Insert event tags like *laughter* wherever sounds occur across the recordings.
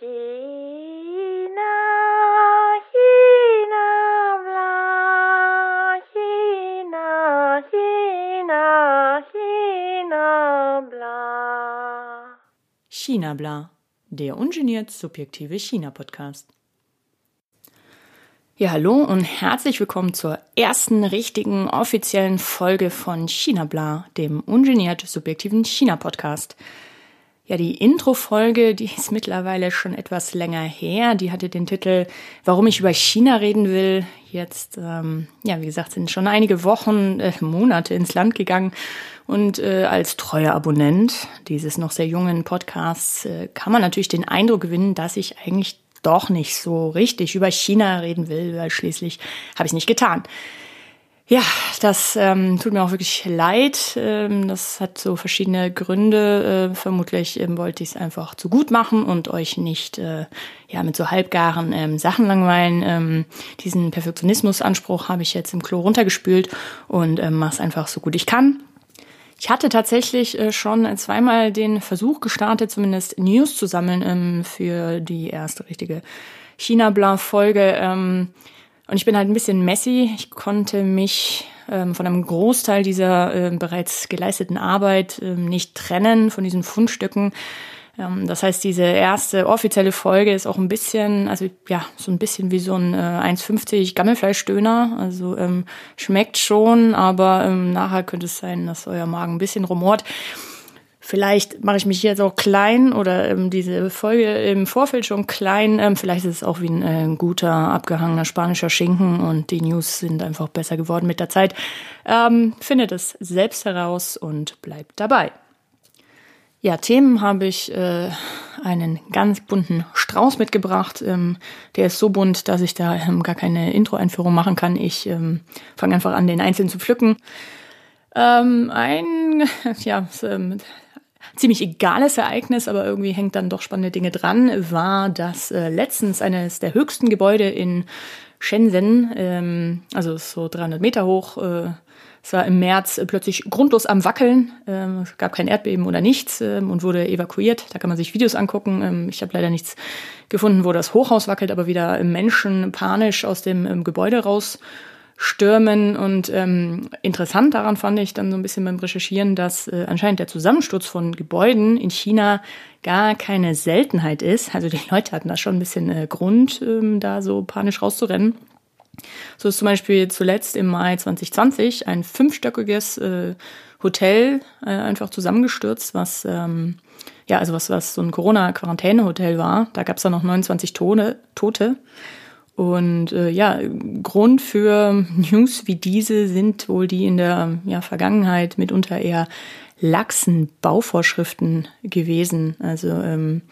China, China, bla, China, China, China, bla. China Bla, der ungeniert subjektive China-Podcast. Ja, hallo und herzlich willkommen zur ersten richtigen offiziellen Folge von China Bla, dem ungeniert subjektiven China-Podcast. Ja, die Intro-Folge, die ist mittlerweile schon etwas länger her. Die hatte den Titel Warum ich über China reden will. Jetzt, ähm, ja, wie gesagt, sind schon einige Wochen, äh, Monate ins Land gegangen. Und äh, als treuer Abonnent dieses noch sehr jungen Podcasts äh, kann man natürlich den Eindruck gewinnen, dass ich eigentlich doch nicht so richtig über China reden will, weil schließlich habe ich nicht getan. Ja, das ähm, tut mir auch wirklich leid. Ähm, das hat so verschiedene Gründe. Äh, vermutlich ähm, wollte ich es einfach zu gut machen und euch nicht äh, ja mit so halbgaren ähm, Sachen langweilen. Ähm, diesen Perfektionismusanspruch habe ich jetzt im Klo runtergespült und ähm, mache es einfach so gut ich kann. Ich hatte tatsächlich äh, schon zweimal den Versuch gestartet, zumindest News zu sammeln ähm, für die erste richtige China-Bla-Folge. Ähm, und ich bin halt ein bisschen messy. Ich konnte mich ähm, von einem Großteil dieser äh, bereits geleisteten Arbeit ähm, nicht trennen, von diesen Fundstücken. Ähm, das heißt, diese erste offizielle Folge ist auch ein bisschen, also ja, so ein bisschen wie so ein äh, 1,50 Gammelfleischdöner. Also ähm, schmeckt schon, aber ähm, nachher könnte es sein, dass euer Magen ein bisschen rumort. Vielleicht mache ich mich jetzt auch klein oder ähm, diese Folge im Vorfeld schon klein. Ähm, vielleicht ist es auch wie ein äh, guter, abgehangener spanischer Schinken und die News sind einfach besser geworden mit der Zeit. Ähm, findet es selbst heraus und bleibt dabei. Ja, Themen habe ich äh, einen ganz bunten Strauß mitgebracht. Ähm, der ist so bunt, dass ich da ähm, gar keine Intro-Einführung machen kann. Ich ähm, fange einfach an, den einzeln zu pflücken. Ähm, ein, *laughs* ja, ähm, ziemlich egales Ereignis, aber irgendwie hängt dann doch spannende Dinge dran, war, dass äh, letztens eines der höchsten Gebäude in Shenzhen, ähm, also so 300 Meter hoch, äh, es war im März plötzlich grundlos am Wackeln. Ähm, es gab kein Erdbeben oder nichts ähm, und wurde evakuiert. Da kann man sich Videos angucken. Ähm, ich habe leider nichts gefunden, wo das Hochhaus wackelt, aber wieder Menschen panisch aus dem ähm, Gebäude raus stürmen. Und ähm, interessant daran fand ich dann so ein bisschen beim Recherchieren, dass äh, anscheinend der Zusammensturz von Gebäuden in China gar keine Seltenheit ist. Also die Leute hatten da schon ein bisschen äh, Grund, ähm, da so panisch rauszurennen. So ist zum Beispiel zuletzt im Mai 2020 ein fünfstöckiges äh, Hotel äh, einfach zusammengestürzt, was ähm, ja also was was so ein Corona-Quarantäne-Hotel war. Da gab es dann noch 29 Tone, Tote. Und äh, ja, Grund für News wie diese sind wohl die in der ja, Vergangenheit mitunter eher laxen Bauvorschriften gewesen. Also ähm,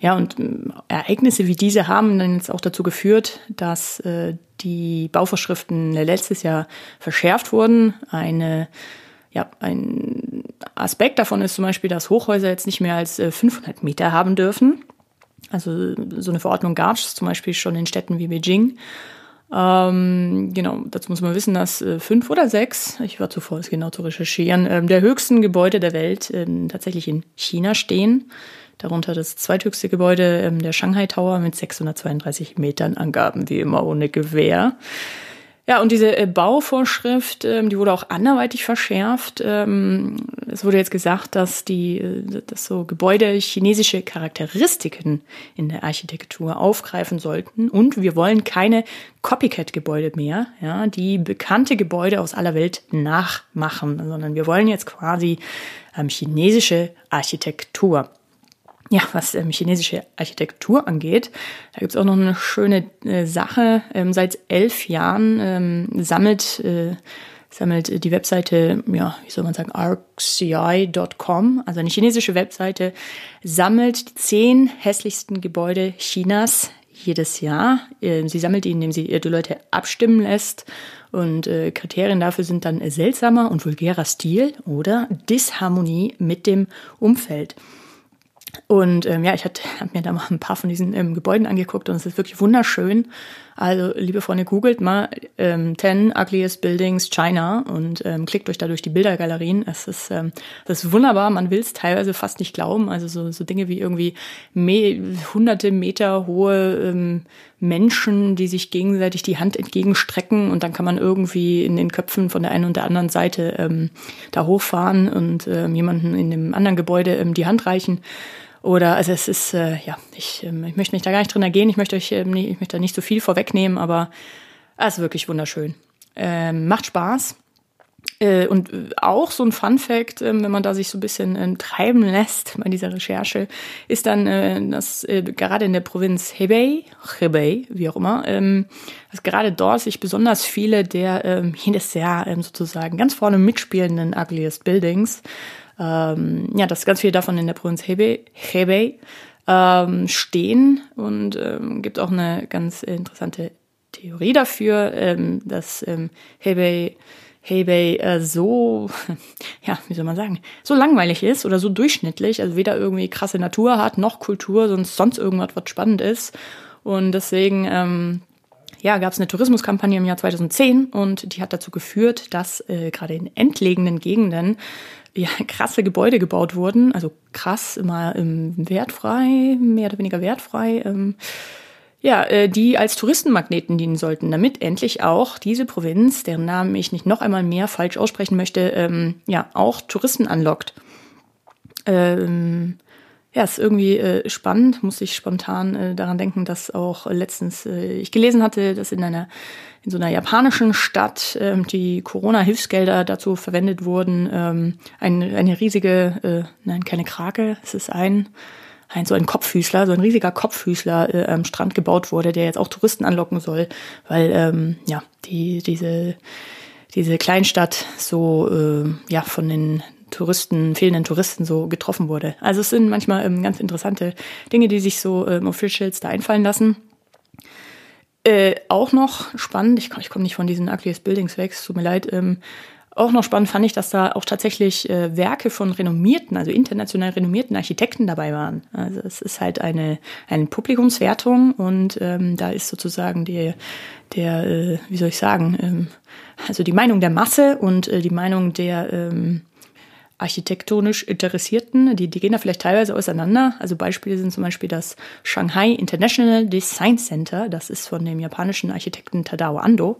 ja, und äh, Ereignisse wie diese haben dann jetzt auch dazu geführt, dass äh, die Bauvorschriften letztes Jahr verschärft wurden. Eine, ja, ein Aspekt davon ist zum Beispiel, dass Hochhäuser jetzt nicht mehr als äh, 500 Meter haben dürfen. Also so eine Verordnung gab es zum Beispiel schon in Städten wie Beijing. Ähm, genau, dazu muss man wissen, dass äh, fünf oder sechs, ich war zuvor, es genau zu recherchieren, ähm, der höchsten Gebäude der Welt ähm, tatsächlich in China stehen. Darunter das zweithöchste Gebäude, ähm, der Shanghai Tower mit 632 Metern Angaben, wie immer ohne Gewehr. Ja, und diese äh, Bauvorschrift, ähm, die wurde auch anderweitig verschärft. Ähm, es wurde jetzt gesagt, dass die, äh, dass so Gebäude chinesische Charakteristiken in der Architektur aufgreifen sollten. Und wir wollen keine Copycat-Gebäude mehr, ja, die bekannte Gebäude aus aller Welt nachmachen, sondern wir wollen jetzt quasi ähm, chinesische Architektur ja, was ähm, chinesische Architektur angeht, da gibt's auch noch eine schöne äh, Sache. Ähm, seit elf Jahren ähm, sammelt, äh, sammelt die Webseite, ja, wie soll man sagen, arcci.com, also eine chinesische Webseite, sammelt die zehn hässlichsten Gebäude Chinas jedes Jahr. Äh, sie sammelt die, indem sie die Leute abstimmen lässt. Und äh, Kriterien dafür sind dann seltsamer und vulgärer Stil oder Disharmonie mit dem Umfeld. Und ähm, ja, ich habe mir da mal ein paar von diesen ähm, Gebäuden angeguckt und es ist wirklich wunderschön. Also, liebe Freunde, googelt mal ähm, 10 Ugliest Buildings China und ähm, klickt euch da durch die Bildergalerien. Es ist, ähm, das ist wunderbar, man will es teilweise fast nicht glauben. Also so, so Dinge wie irgendwie me hunderte Meter hohe ähm, Menschen, die sich gegenseitig die Hand entgegenstrecken und dann kann man irgendwie in den Köpfen von der einen und der anderen Seite ähm, da hochfahren und ähm, jemanden in dem anderen Gebäude ähm, die Hand reichen. Oder also es ist, äh, ja, ich, ähm, ich möchte mich da gar nicht drin ergehen, ich möchte euch ähm, nie, ich möchte da nicht so viel vorwegnehmen, aber es ist wirklich wunderschön. Ähm, macht Spaß. Äh, und auch so ein Fun Fact, äh, wenn man da sich so ein bisschen äh, treiben lässt bei dieser Recherche, ist dann, äh, dass äh, gerade in der Provinz Hebei, Hebei, wie auch immer, ähm, dass gerade dort sich besonders viele der ähm, jedes Jahr ähm, sozusagen ganz vorne mitspielenden Ugliest Buildings ähm, ja, dass ganz viele davon in der Provinz Hebei, Hebei ähm, stehen und ähm, gibt auch eine ganz interessante Theorie dafür, ähm, dass ähm, Hebei Hebei äh, so, *laughs* ja, wie soll man sagen, so langweilig ist oder so durchschnittlich, also weder irgendwie krasse Natur hat, noch Kultur, sonst sonst irgendwas, was spannend ist. Und deswegen, ähm, ja, gab es eine Tourismuskampagne im Jahr 2010 und die hat dazu geführt, dass äh, gerade in entlegenen Gegenden ja, krasse Gebäude gebaut wurden, also krass, immer ähm, wertfrei, mehr oder weniger wertfrei, ähm, ja, äh, die als Touristenmagneten dienen sollten, damit endlich auch diese Provinz, deren Namen ich nicht noch einmal mehr falsch aussprechen möchte, ähm, ja, auch Touristen anlockt. Ähm, ja, ist irgendwie äh, spannend, muss ich spontan äh, daran denken, dass auch letztens äh, ich gelesen hatte, dass in einer in so einer japanischen Stadt ähm, die Corona-Hilfsgelder dazu verwendet wurden, ähm, ein, eine riesige, äh, nein, keine Krake, es ist ein, ein so ein Kopfhüßler, so ein riesiger Kopfhüßler äh, am Strand gebaut wurde, der jetzt auch Touristen anlocken soll, weil ähm, ja die diese diese Kleinstadt so äh, ja von den Touristen, fehlenden Touristen so getroffen wurde. Also es sind manchmal ähm, ganz interessante Dinge, die sich so ähm, Officials da einfallen lassen. Äh, auch noch spannend, ich, ich komme nicht von diesen Ugliest Buildings weg, es tut mir leid, ähm, auch noch spannend fand ich, dass da auch tatsächlich äh, Werke von renommierten, also international renommierten Architekten dabei waren. Also es ist halt eine, eine Publikumswertung und ähm, da ist sozusagen die, der, äh, wie soll ich sagen, ähm, also die Meinung der Masse und äh, die Meinung der ähm, architektonisch Interessierten, die, die gehen da vielleicht teilweise auseinander. Also Beispiele sind zum Beispiel das Shanghai International Design Center, das ist von dem japanischen Architekten Tadao Ando,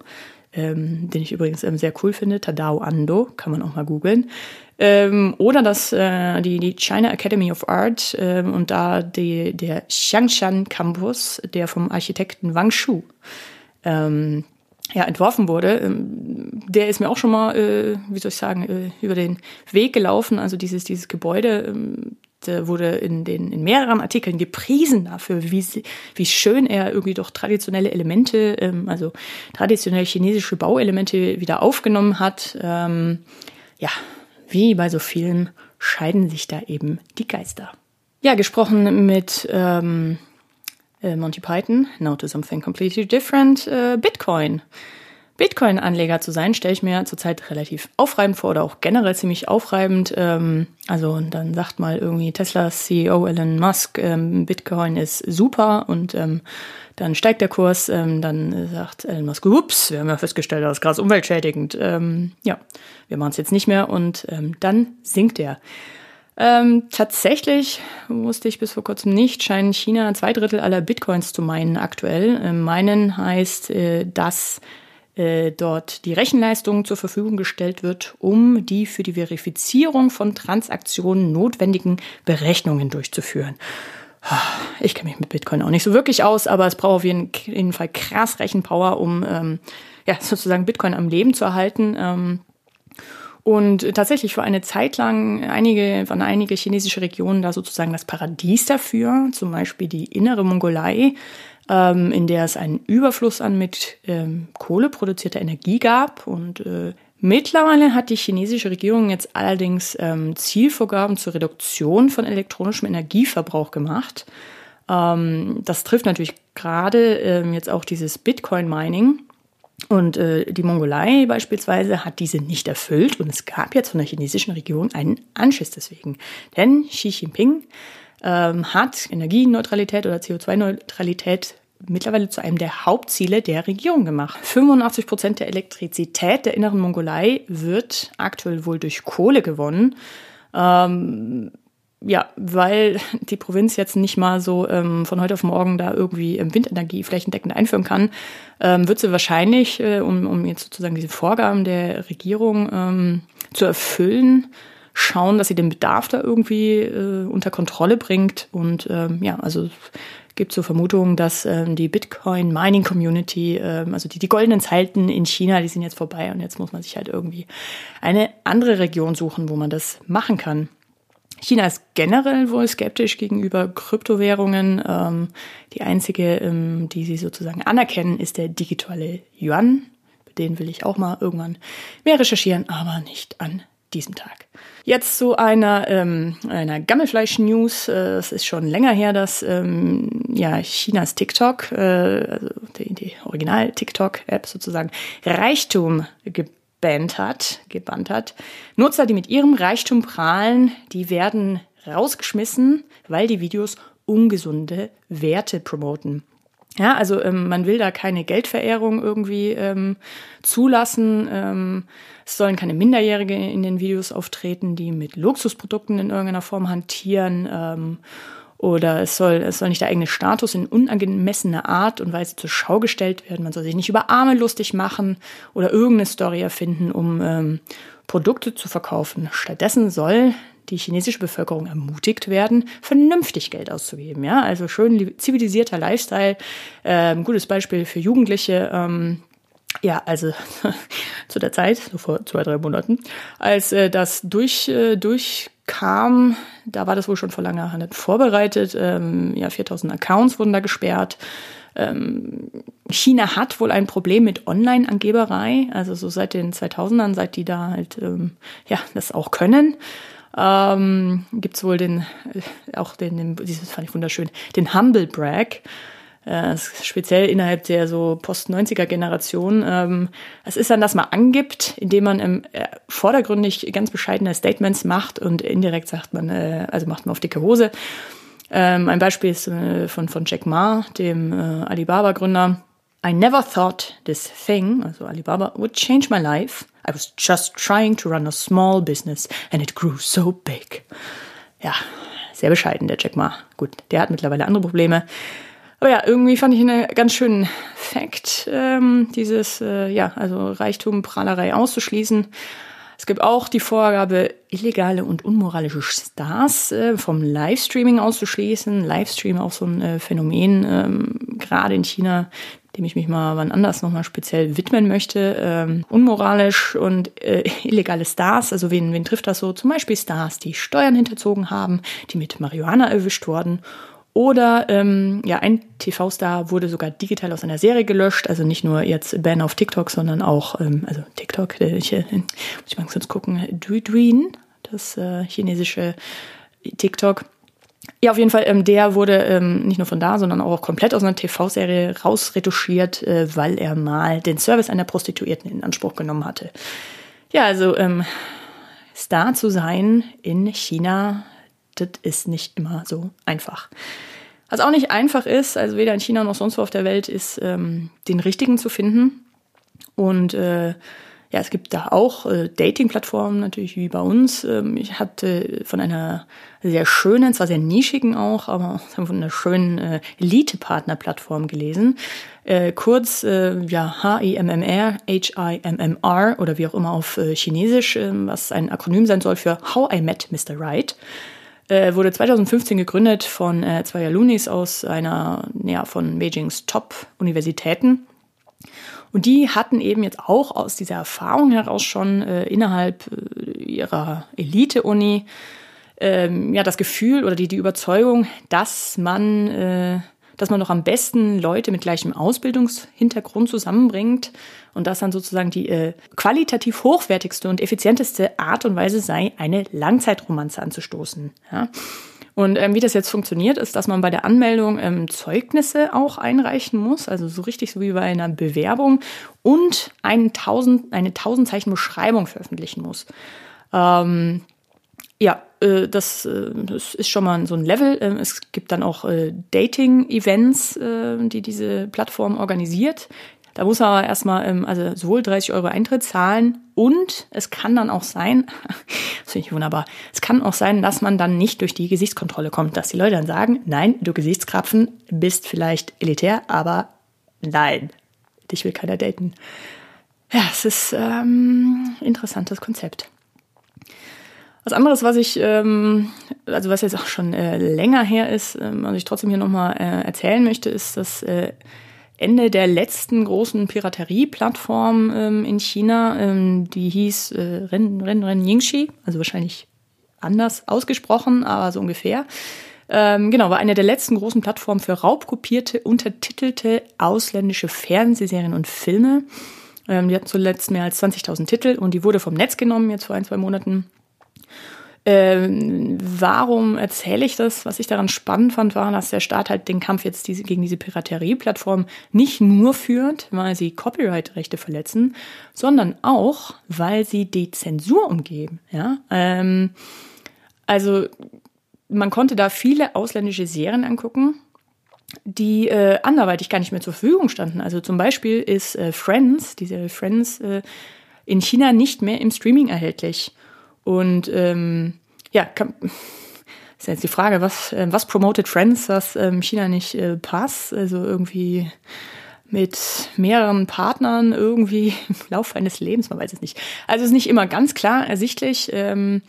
ähm, den ich übrigens ähm, sehr cool finde. Tadao Ando, kann man auch mal googeln. Ähm, oder das, äh, die, die China Academy of Art ähm, und da die, der Xiangshan Campus, der vom Architekten Wang Shu. Ähm, ja, entworfen wurde, ähm, der ist mir auch schon mal, äh, wie soll ich sagen, äh, über den Weg gelaufen. Also dieses, dieses Gebäude, ähm, der wurde in den in mehreren Artikeln gepriesen dafür, wie, wie schön er irgendwie doch traditionelle Elemente, ähm, also traditionelle chinesische Bauelemente wieder aufgenommen hat. Ja, wie bei so vielen scheiden sich da eben die Geister. Ja, gesprochen mit ähm, äh, Monty Python, Now to Something Completely Different, äh, Bitcoin. Bitcoin-Anleger zu sein, stelle ich mir zurzeit relativ aufreibend vor oder auch generell ziemlich aufreibend. Ähm, also dann sagt mal irgendwie Teslas CEO Elon Musk, ähm, Bitcoin ist super und ähm, dann steigt der Kurs, ähm, dann sagt Elon Musk, ups, wir haben ja festgestellt, das ist krass umweltschädigend. Ähm, ja, wir machen es jetzt nicht mehr und ähm, dann sinkt er. Ähm, tatsächlich wusste ich bis vor kurzem nicht, scheinen China zwei Drittel aller Bitcoins zu meinen aktuell. Ähm, meinen heißt, äh, dass äh, dort die Rechenleistung zur Verfügung gestellt wird, um die für die Verifizierung von Transaktionen notwendigen Berechnungen durchzuführen. Ich kenne mich mit Bitcoin auch nicht so wirklich aus, aber es braucht auf jeden, Fall krass Rechenpower, um ähm, ja, sozusagen Bitcoin am Leben zu erhalten. Ähm, und tatsächlich für eine Zeit lang einige, waren einige chinesische Regionen da sozusagen das Paradies dafür, zum Beispiel die innere Mongolei, ähm, in der es einen Überfluss an mit ähm, Kohle produzierter Energie gab. Und äh, mittlerweile hat die chinesische Regierung jetzt allerdings ähm, Zielvorgaben zur Reduktion von elektronischem Energieverbrauch gemacht. Ähm, das trifft natürlich gerade ähm, jetzt auch dieses Bitcoin-Mining. Und äh, die Mongolei beispielsweise hat diese nicht erfüllt und es gab jetzt von der chinesischen Regierung einen Anschiss deswegen. Denn Xi Jinping ähm, hat Energieneutralität oder CO2-Neutralität mittlerweile zu einem der Hauptziele der Regierung gemacht. 85 Prozent der Elektrizität der inneren Mongolei wird aktuell wohl durch Kohle gewonnen. Ähm, ja, weil *laughs* die Provinz jetzt nicht mal so ähm, von heute auf morgen da irgendwie ähm, Windenergie flächendeckend einführen kann, ähm, wird sie wahrscheinlich, äh, um, um jetzt sozusagen diese Vorgaben der Regierung ähm, zu erfüllen, schauen, dass sie den Bedarf da irgendwie äh, unter Kontrolle bringt. Und ähm, ja, also gibt so Vermutungen, dass ähm, die Bitcoin Mining Community, ähm, also die, die goldenen Zeiten in China, die sind jetzt vorbei und jetzt muss man sich halt irgendwie eine andere Region suchen, wo man das machen kann. China ist generell wohl skeptisch gegenüber Kryptowährungen. Ähm, die einzige, ähm, die sie sozusagen anerkennen, ist der digitale Yuan. Den will ich auch mal irgendwann mehr recherchieren, aber nicht an diesem Tag. Jetzt zu einer, ähm, einer Gammelfleisch-News. Äh, es ist schon länger her, dass ähm, ja, Chinas TikTok, äh, also die, die Original-TikTok-App sozusagen, Reichtum gebannt hat. Nutzer, die mit ihrem Reichtum prahlen, die werden rausgeschmissen, weil die Videos ungesunde Werte promoten. Ja, also ähm, man will da keine Geldverehrung irgendwie ähm, zulassen. Ähm, es sollen keine Minderjährige in den Videos auftreten, die mit Luxusprodukten in irgendeiner Form hantieren. Oder es soll, es soll nicht der eigene Status in unangemessener Art und Weise zur Schau gestellt werden. Man soll sich nicht über Arme lustig machen oder irgendeine Story erfinden, um ähm, Produkte zu verkaufen. Stattdessen soll die chinesische Bevölkerung ermutigt werden, vernünftig Geld auszugeben. Ja, also schön zivilisierter Lifestyle. Ähm, gutes Beispiel für Jugendliche. Ähm, ja, also *laughs* zu der Zeit, so vor zwei, drei Monaten, als äh, das durch, äh, durchkam, da war das wohl schon vor langer Hand vorbereitet. Ähm, ja, 4000 Accounts wurden da gesperrt. Ähm, China hat wohl ein Problem mit Online-Angeberei, also so seit den 2000ern, seit die da halt ähm, ja das auch können. Ähm, Gibt wohl den, äh, auch den, den, dieses fand ich wunderschön, den Humble Brag äh, speziell innerhalb der so Post-90er-Generation. Ähm, es ist dann, dass man angibt, indem man ähm, vordergründig ganz bescheidene Statements macht und indirekt sagt man, äh, also macht man auf dicke Hose. Ähm, ein Beispiel ist äh, von, von Jack Ma, dem äh, Alibaba-Gründer. I never thought this thing, also Alibaba, would change my life. I was just trying to run a small business and it grew so big. Ja, sehr bescheiden, der Jack Ma. Gut, der hat mittlerweile andere Probleme. Aber ja, irgendwie fand ich einen ganz schönen Fakt, ähm, dieses, äh, ja, also Reichtum, Prahlerei auszuschließen. Es gibt auch die Vorgabe, illegale und unmoralische Stars äh, vom Livestreaming auszuschließen. Livestream auch so ein äh, Phänomen, ähm, gerade in China, dem ich mich mal wann anders nochmal speziell widmen möchte. Ähm, unmoralisch und äh, illegale Stars, also wen, wen trifft das so? Zum Beispiel Stars, die Steuern hinterzogen haben, die mit Marihuana erwischt wurden oder ähm, ja, ein TV-Star wurde sogar digital aus einer Serie gelöscht, also nicht nur jetzt Ban auf TikTok, sondern auch, ähm, also TikTok, äh, ich, äh, muss ich mal kurz gucken, Duin, das äh, chinesische TikTok. Ja, auf jeden Fall, ähm, der wurde ähm, nicht nur von da, sondern auch komplett aus einer TV-Serie rausretuschiert, äh, weil er mal den Service einer Prostituierten in Anspruch genommen hatte. Ja, also ähm, Star zu sein in China das ist nicht immer so einfach. Was auch nicht einfach ist, also weder in China noch sonst wo auf der Welt, ist ähm, den richtigen zu finden. Und äh, ja, es gibt da auch äh, Dating-Plattformen natürlich wie bei uns. Ähm, ich hatte von einer sehr schönen, zwar sehr nischigen auch, aber *laughs* von einer schönen äh, Elite-Partner-Plattform gelesen. Äh, kurz äh, ja H-I-M-M-R, H-I-M-M-R oder wie auch immer auf äh, Chinesisch, äh, was ein Akronym sein soll für How I Met Mr. Right äh, wurde 2015 gegründet von äh, zwei Alunis aus einer ja, von Beijings Top-Universitäten. Und die hatten eben jetzt auch aus dieser Erfahrung heraus schon äh, innerhalb äh, ihrer Elite-Uni ähm, ja das Gefühl oder die, die Überzeugung, dass man äh, dass man doch am besten Leute mit gleichem Ausbildungshintergrund zusammenbringt und das dann sozusagen die äh, qualitativ hochwertigste und effizienteste Art und Weise sei, eine Langzeitromanze anzustoßen. Ja? Und ähm, wie das jetzt funktioniert, ist, dass man bei der Anmeldung ähm, Zeugnisse auch einreichen muss, also so richtig so wie bei einer Bewerbung und einen tausend, eine tausend Zeichen Beschreibung veröffentlichen muss. Ähm, ja, äh, das, äh, das ist schon mal so ein Level. Ähm, es gibt dann auch äh, Dating-Events, die diese Plattform organisiert. Da muss er aber erstmal ähm, also sowohl 30 Euro Eintritt zahlen und es kann dann auch sein, *laughs* das finde ich wunderbar, es kann auch sein, dass man dann nicht durch die Gesichtskontrolle kommt, dass die Leute dann sagen, nein, du Gesichtskrapfen bist vielleicht elitär, aber nein, dich will keiner daten. Ja, es ist ähm, interessantes Konzept. Was anderes, was ich, ähm, also was jetzt auch schon äh, länger her ist, ähm, was ich trotzdem hier nochmal äh, erzählen möchte, ist das äh, Ende der letzten großen Piraterie-Plattform ähm, in China. Ähm, die hieß äh, Ren Ren Ren Yingxi, also wahrscheinlich anders ausgesprochen, aber so ungefähr. Ähm, genau, war eine der letzten großen Plattformen für raubkopierte, untertitelte ausländische Fernsehserien und Filme. Ähm, die hatten zuletzt mehr als 20.000 Titel und die wurde vom Netz genommen, jetzt vor ein, zwei Monaten. Ähm, warum erzähle ich das? Was ich daran spannend fand, war, dass der Staat halt den Kampf jetzt diese, gegen diese Piraterie-Plattform nicht nur führt, weil sie Copyright-Rechte verletzen, sondern auch, weil sie die Zensur umgeben. Ja? Ähm, also man konnte da viele ausländische Serien angucken, die äh, anderweitig gar nicht mehr zur Verfügung standen. Also zum Beispiel ist äh, Friends, diese Friends, äh, in China nicht mehr im Streaming erhältlich. Und ähm, ja, kann, *laughs* ist jetzt die Frage, was, äh, was promotet Friends, was ähm, China nicht äh, passt? Also irgendwie mit mehreren Partnern irgendwie *laughs* im Laufe eines Lebens, man weiß es nicht. Also es ist nicht immer ganz klar ersichtlich. Ähm,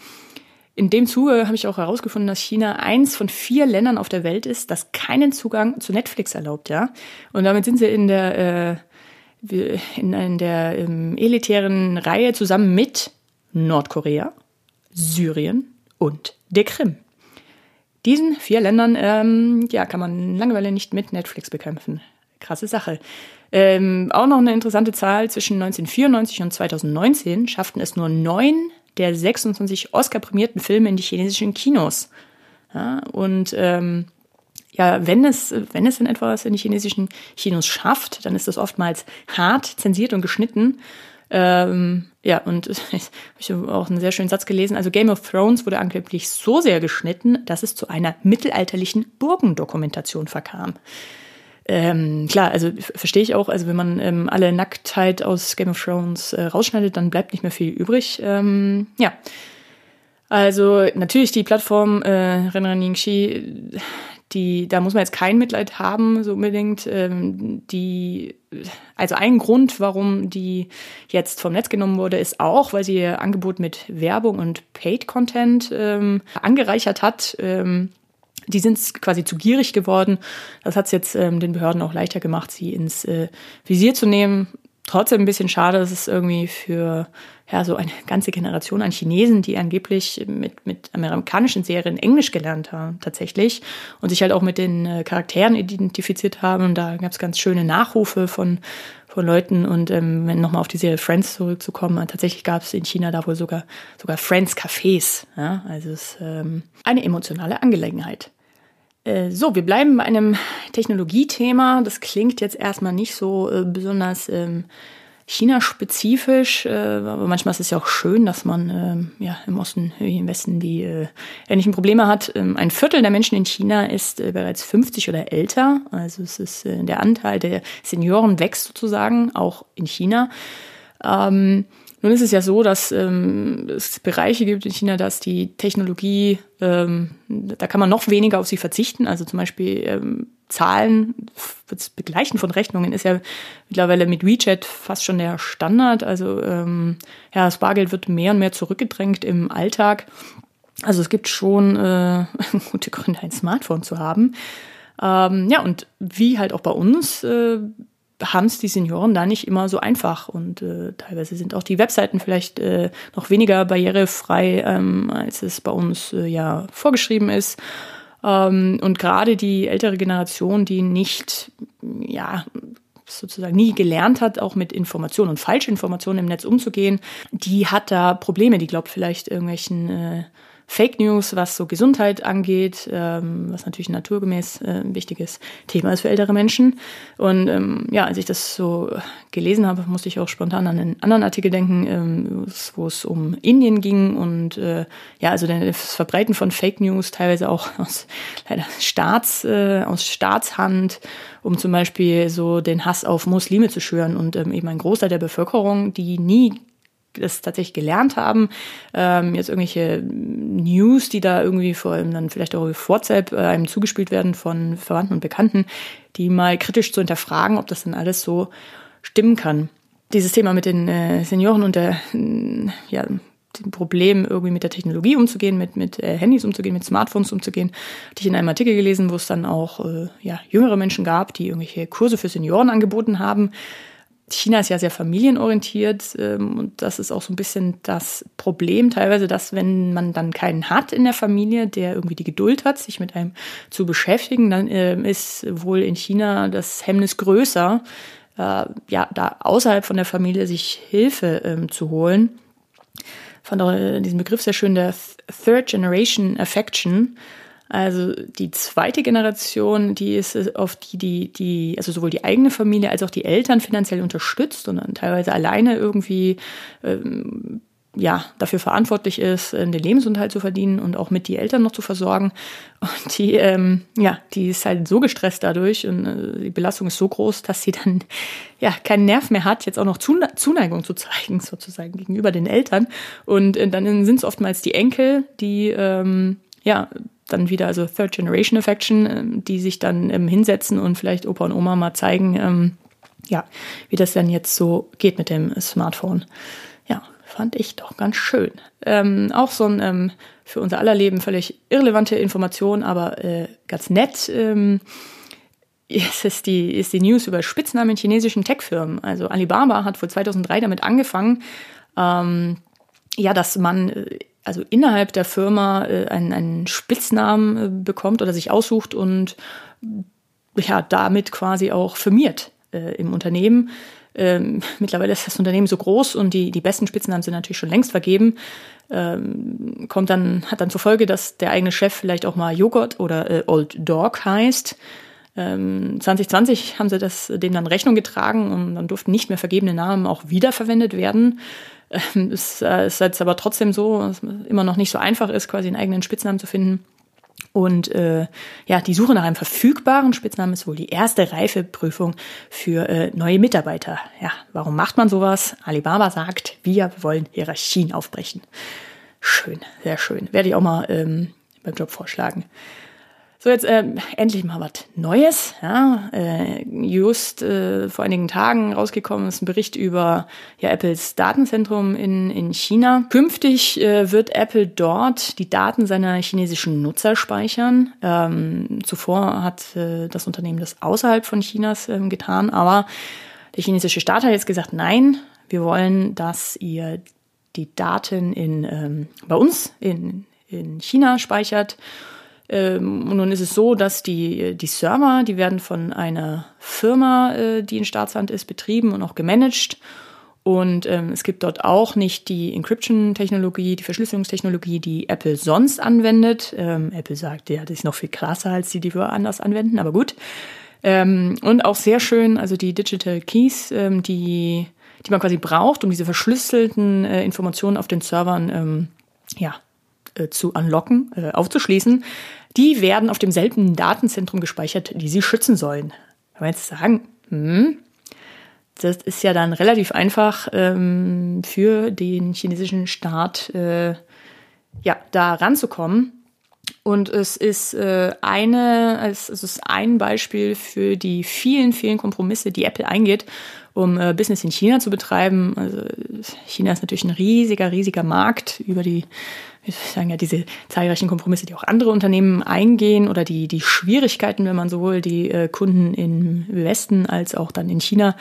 in dem Zuge habe ich auch herausgefunden, dass China eins von vier Ländern auf der Welt ist, das keinen Zugang zu Netflix erlaubt, ja. Und damit sind sie in der äh, in, in der ähm, elitären Reihe zusammen mit Nordkorea, Syrien und der Krim. Diesen vier Ländern ähm, ja, kann man Langeweile nicht mit Netflix bekämpfen. Krasse Sache. Ähm, auch noch eine interessante Zahl, zwischen 1994 und 2019 schafften es nur neun der 26 Oscar-prämierten Filme in die chinesischen Kinos. Ja, und ähm, ja, wenn es, wenn es denn etwas in die chinesischen Kinos schafft, dann ist das oftmals hart zensiert und geschnitten. Ähm, ja, und *laughs* ich habe auch einen sehr schönen Satz gelesen. Also Game of Thrones wurde angeblich so sehr geschnitten, dass es zu einer mittelalterlichen Burgendokumentation verkam. Ähm, klar, also verstehe ich auch, also wenn man ähm, alle Nacktheit aus Game of Thrones äh, rausschneidet, dann bleibt nicht mehr viel übrig. Ähm, ja. Also natürlich die Plattform äh, Renren Yingxi, die, da muss man jetzt kein Mitleid haben, so unbedingt. Ähm, die, also ein Grund, warum die jetzt vom Netz genommen wurde, ist auch, weil sie ihr Angebot mit Werbung und Paid-Content ähm, angereichert hat. Ähm, die sind quasi zu gierig geworden. Das hat es jetzt ähm, den Behörden auch leichter gemacht, sie ins äh, Visier zu nehmen trotzdem ein bisschen schade, dass es irgendwie für ja, so eine ganze Generation an Chinesen, die angeblich mit, mit amerikanischen Serien Englisch gelernt haben, tatsächlich, und sich halt auch mit den äh, Charakteren identifiziert haben. Und da gab es ganz schöne Nachrufe von, von Leuten. Und ähm, wenn nochmal auf die Serie Friends zurückzukommen, tatsächlich gab es in China da wohl sogar, sogar Friends-Cafés. Ja? Also es ist ähm, eine emotionale Angelegenheit. Äh, so, wir bleiben bei einem Technologiethema. Das klingt jetzt erstmal nicht so äh, besonders ähm, China-spezifisch, äh, aber manchmal ist es ja auch schön, dass man äh, ja im Osten wie im Westen die äh, ähnlichen Probleme hat. Ähm, ein Viertel der Menschen in China ist äh, bereits 50 oder älter, also es ist der Anteil der Senioren wächst sozusagen auch in China. Ähm, nun ist es ja so, dass ähm, es Bereiche gibt in China, dass die Technologie, ähm, da kann man noch weniger auf sie verzichten. Also zum Beispiel ähm, Zahlen, das Begleichen von Rechnungen ist ja mittlerweile mit WeChat fast schon der Standard. Also ähm, ja, das Bargeld wird mehr und mehr zurückgedrängt im Alltag. Also es gibt schon äh, *laughs* gute Gründe, ein Smartphone zu haben. Ähm, ja, und wie halt auch bei uns äh, haben es die Senioren da nicht immer so einfach und äh, teilweise sind auch die Webseiten vielleicht äh, noch weniger barrierefrei, ähm, als es bei uns äh, ja vorgeschrieben ist. Ähm, und gerade die ältere Generation, die nicht, ja, sozusagen nie gelernt hat, auch mit Informationen und Falschinformationen im Netz umzugehen, die hat da Probleme. Die glaubt vielleicht irgendwelchen äh, Fake News, was so Gesundheit angeht, ähm, was natürlich naturgemäß äh, ein wichtiges Thema ist für ältere Menschen. Und ähm, ja, als ich das so gelesen habe, musste ich auch spontan an einen anderen Artikel denken, ähm, wo es um Indien ging und äh, ja, also das Verbreiten von Fake News teilweise auch *laughs* aus leider Staats, äh, aus Staatshand, um zum Beispiel so den Hass auf Muslime zu schüren und ähm, eben ein Großteil der Bevölkerung, die nie das tatsächlich gelernt haben, ähm, jetzt irgendwelche News, die da irgendwie vor allem dann vielleicht auch auf WhatsApp äh, einem zugespielt werden von Verwandten und Bekannten, die mal kritisch zu hinterfragen, ob das dann alles so stimmen kann. Dieses Thema mit den äh, Senioren und der, ja, dem Problem, irgendwie mit der Technologie umzugehen, mit, mit äh, Handys umzugehen, mit Smartphones umzugehen, hatte ich in einem Artikel gelesen, wo es dann auch äh, ja, jüngere Menschen gab, die irgendwelche Kurse für Senioren angeboten haben, China ist ja sehr familienorientiert ähm, und das ist auch so ein bisschen das Problem teilweise, dass wenn man dann keinen hat in der Familie, der irgendwie die Geduld hat, sich mit einem zu beschäftigen, dann äh, ist wohl in China das Hemmnis größer, äh, ja, da außerhalb von der Familie sich Hilfe ähm, zu holen. Ich fand auch äh, diesen Begriff sehr schön, der Third Generation Affection. Also die zweite Generation, die ist auf die, die, die, also sowohl die eigene Familie als auch die Eltern finanziell unterstützt und dann teilweise alleine irgendwie ähm, ja, dafür verantwortlich ist, den Lebensunterhalt zu verdienen und auch mit die Eltern noch zu versorgen. Und die, ähm, ja, die ist halt so gestresst dadurch und äh, die Belastung ist so groß, dass sie dann ja keinen Nerv mehr hat, jetzt auch noch Zuneigung zu zeigen, *laughs* sozusagen gegenüber den Eltern. Und äh, dann sind es oftmals die Enkel, die ähm, ja dann wieder, also Third Generation Affection, ähm, die sich dann ähm, hinsetzen und vielleicht Opa und Oma mal zeigen, ähm, ja, wie das denn jetzt so geht mit dem Smartphone. Ja, fand ich doch ganz schön. Ähm, auch so ein ähm, für unser aller Leben völlig irrelevante Information, aber äh, ganz nett. Ähm, ist, es die, ist die News über Spitznamen in chinesischen Tech-Firmen. Also Alibaba hat vor 2003 damit angefangen, ähm, ja, dass man äh, also innerhalb der Firma äh, einen, einen Spitznamen äh, bekommt oder sich aussucht und ja, damit quasi auch firmiert äh, im Unternehmen. Ähm, mittlerweile ist das Unternehmen so groß und die, die besten Spitznamen sind natürlich schon längst vergeben. Ähm, kommt dann, hat dann zur Folge, dass der eigene Chef vielleicht auch mal Joghurt oder äh, Old Dog heißt. Ähm, 2020 haben sie das dem dann Rechnung getragen und dann durften nicht mehr vergebene Namen auch wiederverwendet werden. Ähm, es äh, ist jetzt aber trotzdem so, dass es immer noch nicht so einfach ist, quasi einen eigenen Spitznamen zu finden. Und äh, ja, die Suche nach einem verfügbaren Spitznamen ist wohl die erste Reifeprüfung für äh, neue Mitarbeiter. Ja, warum macht man sowas? Alibaba sagt, wir wollen Hierarchien aufbrechen. Schön, sehr schön. Werde ich auch mal ähm, beim Job vorschlagen. So, jetzt äh, endlich mal was Neues. Ja, äh, just äh, vor einigen Tagen rausgekommen ist ein Bericht über ja, Apples Datenzentrum in, in China. Künftig äh, wird Apple dort die Daten seiner chinesischen Nutzer speichern. Ähm, zuvor hat äh, das Unternehmen das außerhalb von Chinas äh, getan, aber der chinesische Staat hat jetzt gesagt, nein, wir wollen, dass ihr die Daten in, ähm, bei uns in, in China speichert ähm, und nun ist es so, dass die, die Server, die werden von einer Firma, äh, die in Staatshand ist, betrieben und auch gemanagt. Und ähm, es gibt dort auch nicht die Encryption-Technologie, die Verschlüsselungstechnologie, die Apple sonst anwendet. Ähm, Apple sagt, ja, das ist noch viel krasser als die, die wir anders anwenden, aber gut. Ähm, und auch sehr schön, also die Digital Keys, ähm, die, die man quasi braucht, um diese verschlüsselten äh, Informationen auf den Servern ähm, ja, äh, zu unlocken, äh, aufzuschließen, die werden auf demselben Datenzentrum gespeichert, die sie schützen sollen. Kann man jetzt sagen, hm, das ist ja dann relativ einfach ähm, für den chinesischen Staat, äh, ja, da ranzukommen. Und es ist äh, eine, es ist ein Beispiel für die vielen, vielen Kompromisse, die Apple eingeht, um äh, Business in China zu betreiben. Also China ist natürlich ein riesiger, riesiger Markt über die ich sagen ja, diese zahlreichen Kompromisse, die auch andere Unternehmen eingehen oder die, die Schwierigkeiten, wenn man sowohl die äh, Kunden im Westen als auch dann in China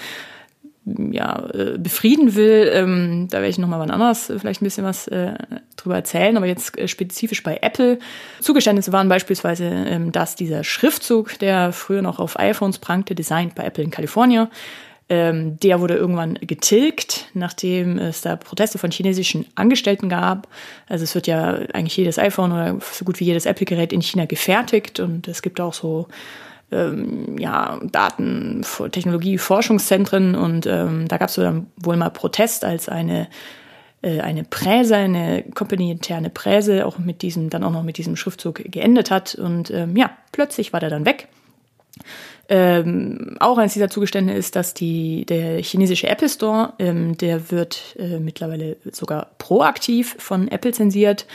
ja, äh, befrieden will. Ähm, da werde ich nochmal wann anders äh, vielleicht ein bisschen was äh, drüber erzählen, aber jetzt äh, spezifisch bei Apple. Zugeständnisse waren beispielsweise, ähm, dass dieser Schriftzug, der früher noch auf iPhones prangte, designt bei Apple in Kalifornien, Ähm, der wurde irgendwann getilgt, nachdem es da Proteste von chinesischen Angestellten gab. Also es wird ja eigentlich jedes iPhone oder so gut wie jedes Apple-Gerät in China gefertigt und es gibt auch so ähm, ja, Daten, Technologie, Forschungszentren und ähm, da gab es wohl mal Protest, als eine äh, eine Präse, eine company-interne Präse, auch mit diesem, dann auch noch mit diesem Schriftzug geendet hat. Und ähm, ja, plötzlich war der dann weg. Ähm, auch eines dieser Zugestände ist, dass die, der chinesische Apple Store, ähm, der wird äh, mittlerweile sogar proaktiv von Apple zensiert.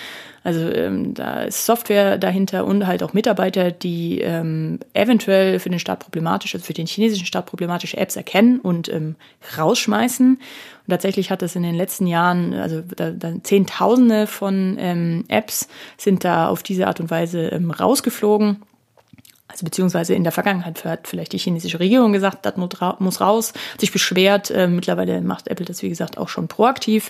Also ähm, da ist Software dahinter und halt auch Mitarbeiter, die ähm, eventuell für den Staat problematisch, also für den chinesischen Staat problematische Apps erkennen und ähm, rausschmeißen. Und tatsächlich hat es in den letzten Jahren, also da, da Zehntausende von ähm, Apps sind da auf diese Art und Weise rausgeflogen. Also beziehungsweise in der Vergangenheit hat vielleicht die chinesische Regierung gesagt, das muss raus, hat sich beschwert. Äh, mittlerweile macht Apple das, wie gesagt, auch schon proaktiv.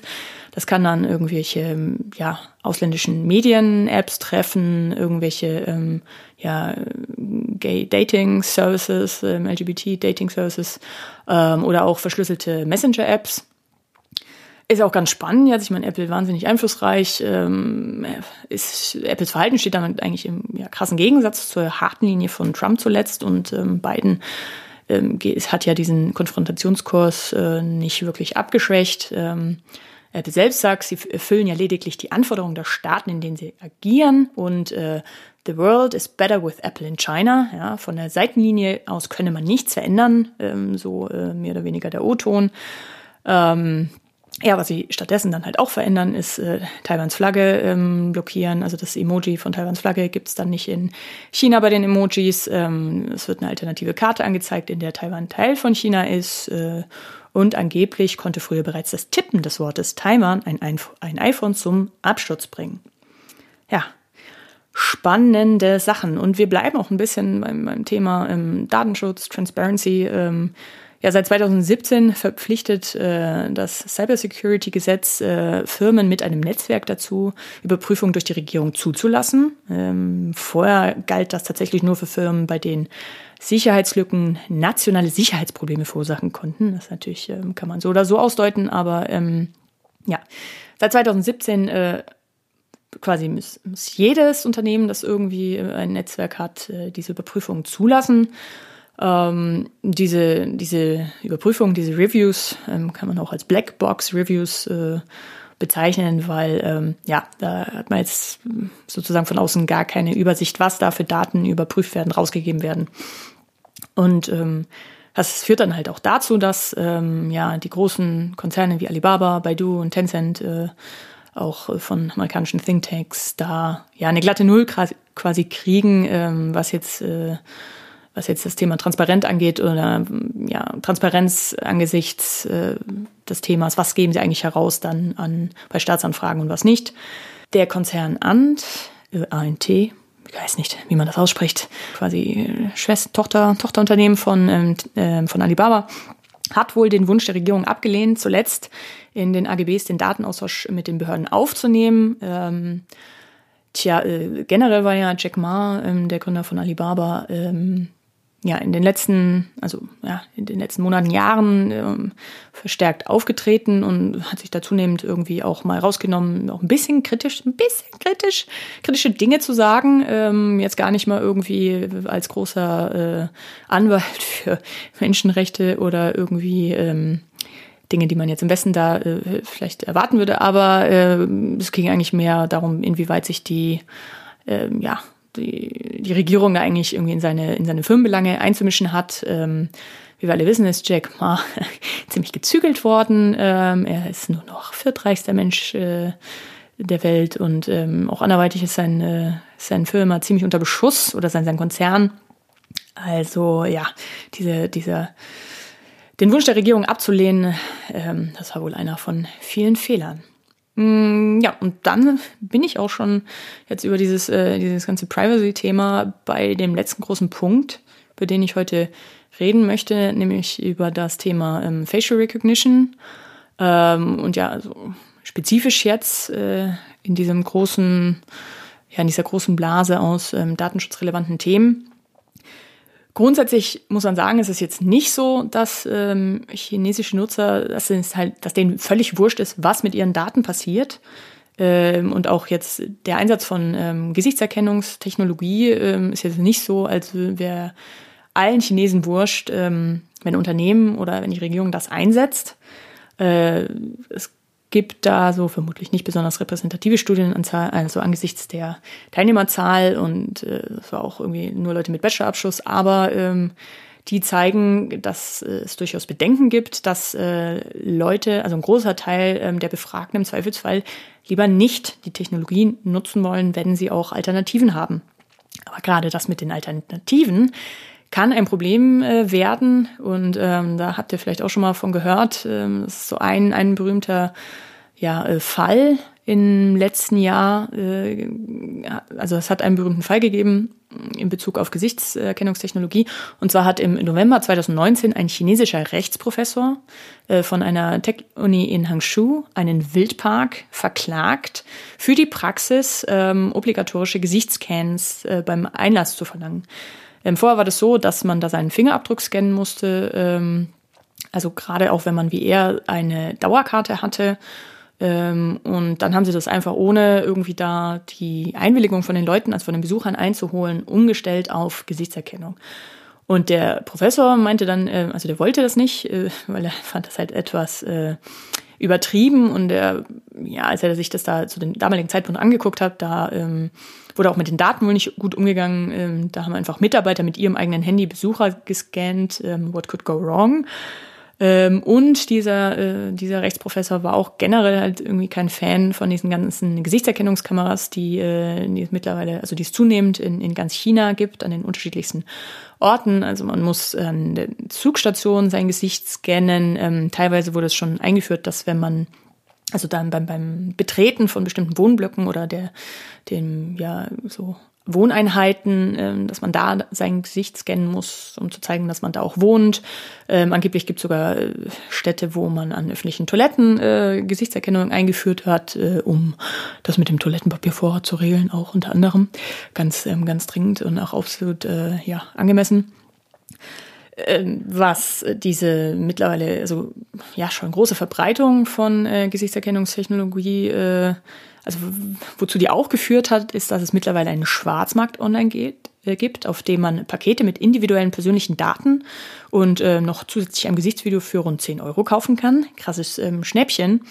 Das kann dann irgendwelche ähm, ja, ausländischen Medien-Apps treffen, irgendwelche ähm, ja, Gay-Dating-Services, ähm, LGBT-Dating-Services ähm, oder auch verschlüsselte Messenger-Apps. Ist auch ganz spannend jetzt. Ich meine, Apple wahnsinnig einflussreich. Ähm, ist, Apples Verhalten steht damit eigentlich im ja, krassen Gegensatz zur harten Linie von Trump zuletzt. Und ähm, Biden ähm, hat ja diesen Konfrontationskurs äh, nicht wirklich abgeschwächt. Ähm, Apple selbst sagt, sie erfüllen ja lediglich die Anforderungen der Staaten, in denen sie agieren. Und äh, The world is better with Apple in China. Ja, von der Seitenlinie aus könne man nichts verändern. Ähm, so äh, mehr oder weniger der O-Ton. Ähm, ja, was sie stattdessen dann halt auch verändern, ist äh, Taiwans Flagge ähm, blockieren. Also das Emoji von Taiwans Flagge gibt's dann nicht in China bei den Emojis. Ähm, es wird eine alternative Karte angezeigt, in der Taiwan Teil von China ist. Äh, und angeblich konnte früher bereits das Tippen des Wortes Taiwan ein, ein iPhone zum Absturz bringen. Ja, spannende Sachen. Und wir bleiben auch ein bisschen beim, beim Thema ähm, Datenschutz, Transparency. Ähm, ja, seit 2017 verpflichtet äh, das Cybersecurity-Gesetz äh, Firmen mit einem Netzwerk dazu, Überprüfungen durch die Regierung zuzulassen. Ähm, vorher galt das tatsächlich nur für Firmen, bei denen Sicherheitslücken nationale Sicherheitsprobleme verursachen konnten. Das natürlich ähm, kann man so oder so ausdeuten, aber ähm, ja, seit 2017 äh, quasi muss, muss jedes Unternehmen, das irgendwie ein Netzwerk hat, äh, diese Überprüfung zulassen. Ähm, diese, diese Überprüfung, diese Reviews ähm, kann man auch als Blackbox-Reviews äh, bezeichnen, weil ähm, ja, da hat man jetzt sozusagen von außen gar keine Übersicht, was da für Daten überprüft werden, rausgegeben werden. Und ähm, das führt dann halt auch dazu, dass ähm, ja die großen Konzerne wie Alibaba, Baidu und Tencent äh, auch von amerikanischen Thinktanks da ja eine glatte Null quasi kriegen, ähm, was jetzt äh, was jetzt das Thema Transparenz angeht oder ja, Transparenz angesichts äh, des Themas, was geben sie eigentlich heraus dann an bei Staatsanfragen und was nicht. Der Konzern Ant, äh, ANT, ich weiß nicht, wie man das ausspricht, quasi äh, Schwester, Tochter, Tochterunternehmen von, ähm, äh, von Alibaba, hat wohl den Wunsch der Regierung abgelehnt, zuletzt in den AGBs den Datenaustausch mit den Behörden aufzunehmen. Ähm, tja, äh, generell war ja Jack Ma, ähm, der Gründer von Alibaba, ähm, ja in den letzten, also ja, in den letzten Monaten, Jahren ähm, verstärkt aufgetreten und hat sich da zunehmend irgendwie auch mal rausgenommen, auch ein bisschen kritisch, ein bisschen kritisch, kritische Dinge zu sagen. Ähm, jetzt gar nicht mal irgendwie als großer äh, Anwalt *laughs* für Menschenrechte oder irgendwie ähm, Dinge, die man jetzt im Westen da äh, vielleicht erwarten würde, aber äh, es ging eigentlich mehr darum, inwieweit sich die äh, ja, die, die Regierung da eigentlich irgendwie in seine, in seine Firmenbelange einzumischen hat. Ähm, wie wir alle wissen, ist Jack Ma *laughs* ziemlich gezügelt worden. Ähm, er ist nur noch viertreichster Mensch äh, der Welt und ähm, auch anderweitig ist seine, seine Firma ziemlich unter Beschuss oder sein, sein Konzern. Also ja, diese, dieser, den Wunsch der Regierung abzulehnen, ähm, das war wohl einer von vielen Fehlern. Mm, ja, und dann bin ich auch schon jetzt über dieses, äh, dieses ganze Privacy-Thema bei dem letzten großen Punkt, über den ich heute reden möchte, nämlich über das Thema ähm, Facial Recognition. Ähm, und ja, also spezifisch jetzt äh, in diesem großen, ja, in dieser großen Blase aus ähm, datenschutzrelevanten Themen. Grundsätzlich muss man sagen, es ist jetzt nicht so, dass ähm, chinesische Nutzer, dass es halt, dass denen völlig wurscht ist, was mit ihren Daten passiert. Ähm, und auch jetzt der Einsatz von ähm, Gesichtserkennungstechnologie ähm, ist jetzt nicht so, als wäre allen Chinesen wurscht, ähm, wenn Unternehmen oder wenn die Regierung das einsetzt. Äh, es gibt da so vermutlich nicht besonders repräsentative Studienanzahl, also angesichts der Teilnehmerzahl und äh, war auch irgendwie nur Leute mit Bachelorabschluss, aber ähm, die zeigen, dass äh, es durchaus Bedenken gibt, dass äh, Leute, also ein großer Teil ähm, der Befragten im Zweifelsfall lieber nicht die Technologien nutzen wollen, wenn sie auch Alternativen haben. Aber gerade das mit den Alternativen kann ein Problem äh, werden. Und ähm, da habt ihr vielleicht auch schon mal von gehört. Ähm, das ist so ein, ein berühmter ja, äh, Fall im letzten Jahr. Äh, also es hat einen berühmten Fall gegeben in Bezug auf Gesichtserkennungstechnologie. Und zwar hat im November 2019 ein chinesischer Rechtsprofessor äh, von einer Tech-Uni in Hangzhou einen Wildpark verklagt für die Praxis, ähm, obligatorische Gesichtsscans äh, beim Einlass zu verlangen. Ähm, vorher war das so, dass man da seinen Fingerabdruck scannen musste. Ähm, also gerade auch wenn man wie er eine Dauerkarte hatte. Ähm, und dann haben sie das einfach ohne irgendwie da die Einwilligung von den Leuten, also von den Besuchern einzuholen, umgestellt auf Gesichtserkennung. Und der Professor meinte dann, äh, also der wollte das nicht, äh, *laughs* weil er fand das halt etwas äh, übertrieben und er, ja, als er sich das da zu dem damaligen Zeitpunkt angeguckt hat, da ähm, wurde auch mit den Daten wohl nicht gut umgegangen. Ähm, da haben einfach Mitarbeiter mit ihrem eigenen Handy Besucher gescannt. Ähm, what could go wrong? Ähm, und dieser, äh, dieser Rechtsprofessor war auch generell halt irgendwie kein Fan von diesen ganzen Gesichtserkennungskameras, die, äh, die es mittlerweile, also die es zunehmend in, in ganz China gibt, an den unterschiedlichsten Orten. Also man muss an der Zugstation sein Gesicht scannen. Ähm, teilweise wurde es schon eingeführt, dass wenn man also dann beim, beim Betreten von bestimmten Wohnblöcken oder der, dem, ja, so Wohneinheiten, ähm, dass man da sein Gesicht scannen muss, um zu zeigen, dass man da auch wohnt. Ähm, angeblich gibt es sogar äh, Städte, wo man an öffentlichen Toiletten äh, Gesichtserkennung eingeführt hat, äh, um das mit dem Toilettenpapiervorrat zu regeln, auch unter anderem. Ganz, ähm, ganz dringend und auch absolut äh, ja, angemessen. Ähm, was diese mittlerweile also ja schon große Verbreitung von äh, Gesichtserkennungstechnologie äh, also wozu die auch geführt hat, ist, dass es mittlerweile einen Schwarzmarkt online geht, äh, gibt, auf dem man Pakete mit individuellen persönlichen Daten und äh, noch zusätzlich ein Gesichtsvideo für rund 10 Euro kaufen kann. Krasses ähm, Schnäppchen.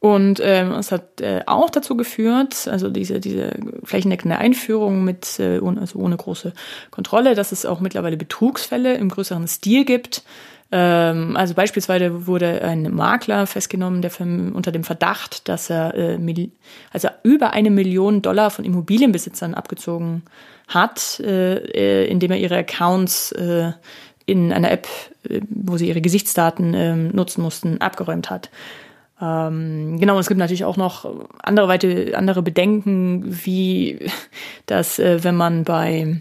Und ähm, es hat äh, auch dazu geführt, also diese, diese flächendeckende Einführung mit äh, ohne, also ohne große Kontrolle, dass es auch mittlerweile Betrugsfälle im größeren Stil gibt. Ähm, also beispielsweise wurde ein Makler festgenommen, der unter dem Verdacht, dass er äh, also über eine Million Dollar von Immobilienbesitzern abgezogen hat, äh, äh, indem er ihre Accounts äh, in einer App, äh, wo sie ihre Gesichtsdaten äh, nutzen mussten, abgeräumt hat. Ähm, genau, es gibt natürlich auch noch andere, weite, andere Bedenken, wie *laughs* dass, äh, wenn man bei,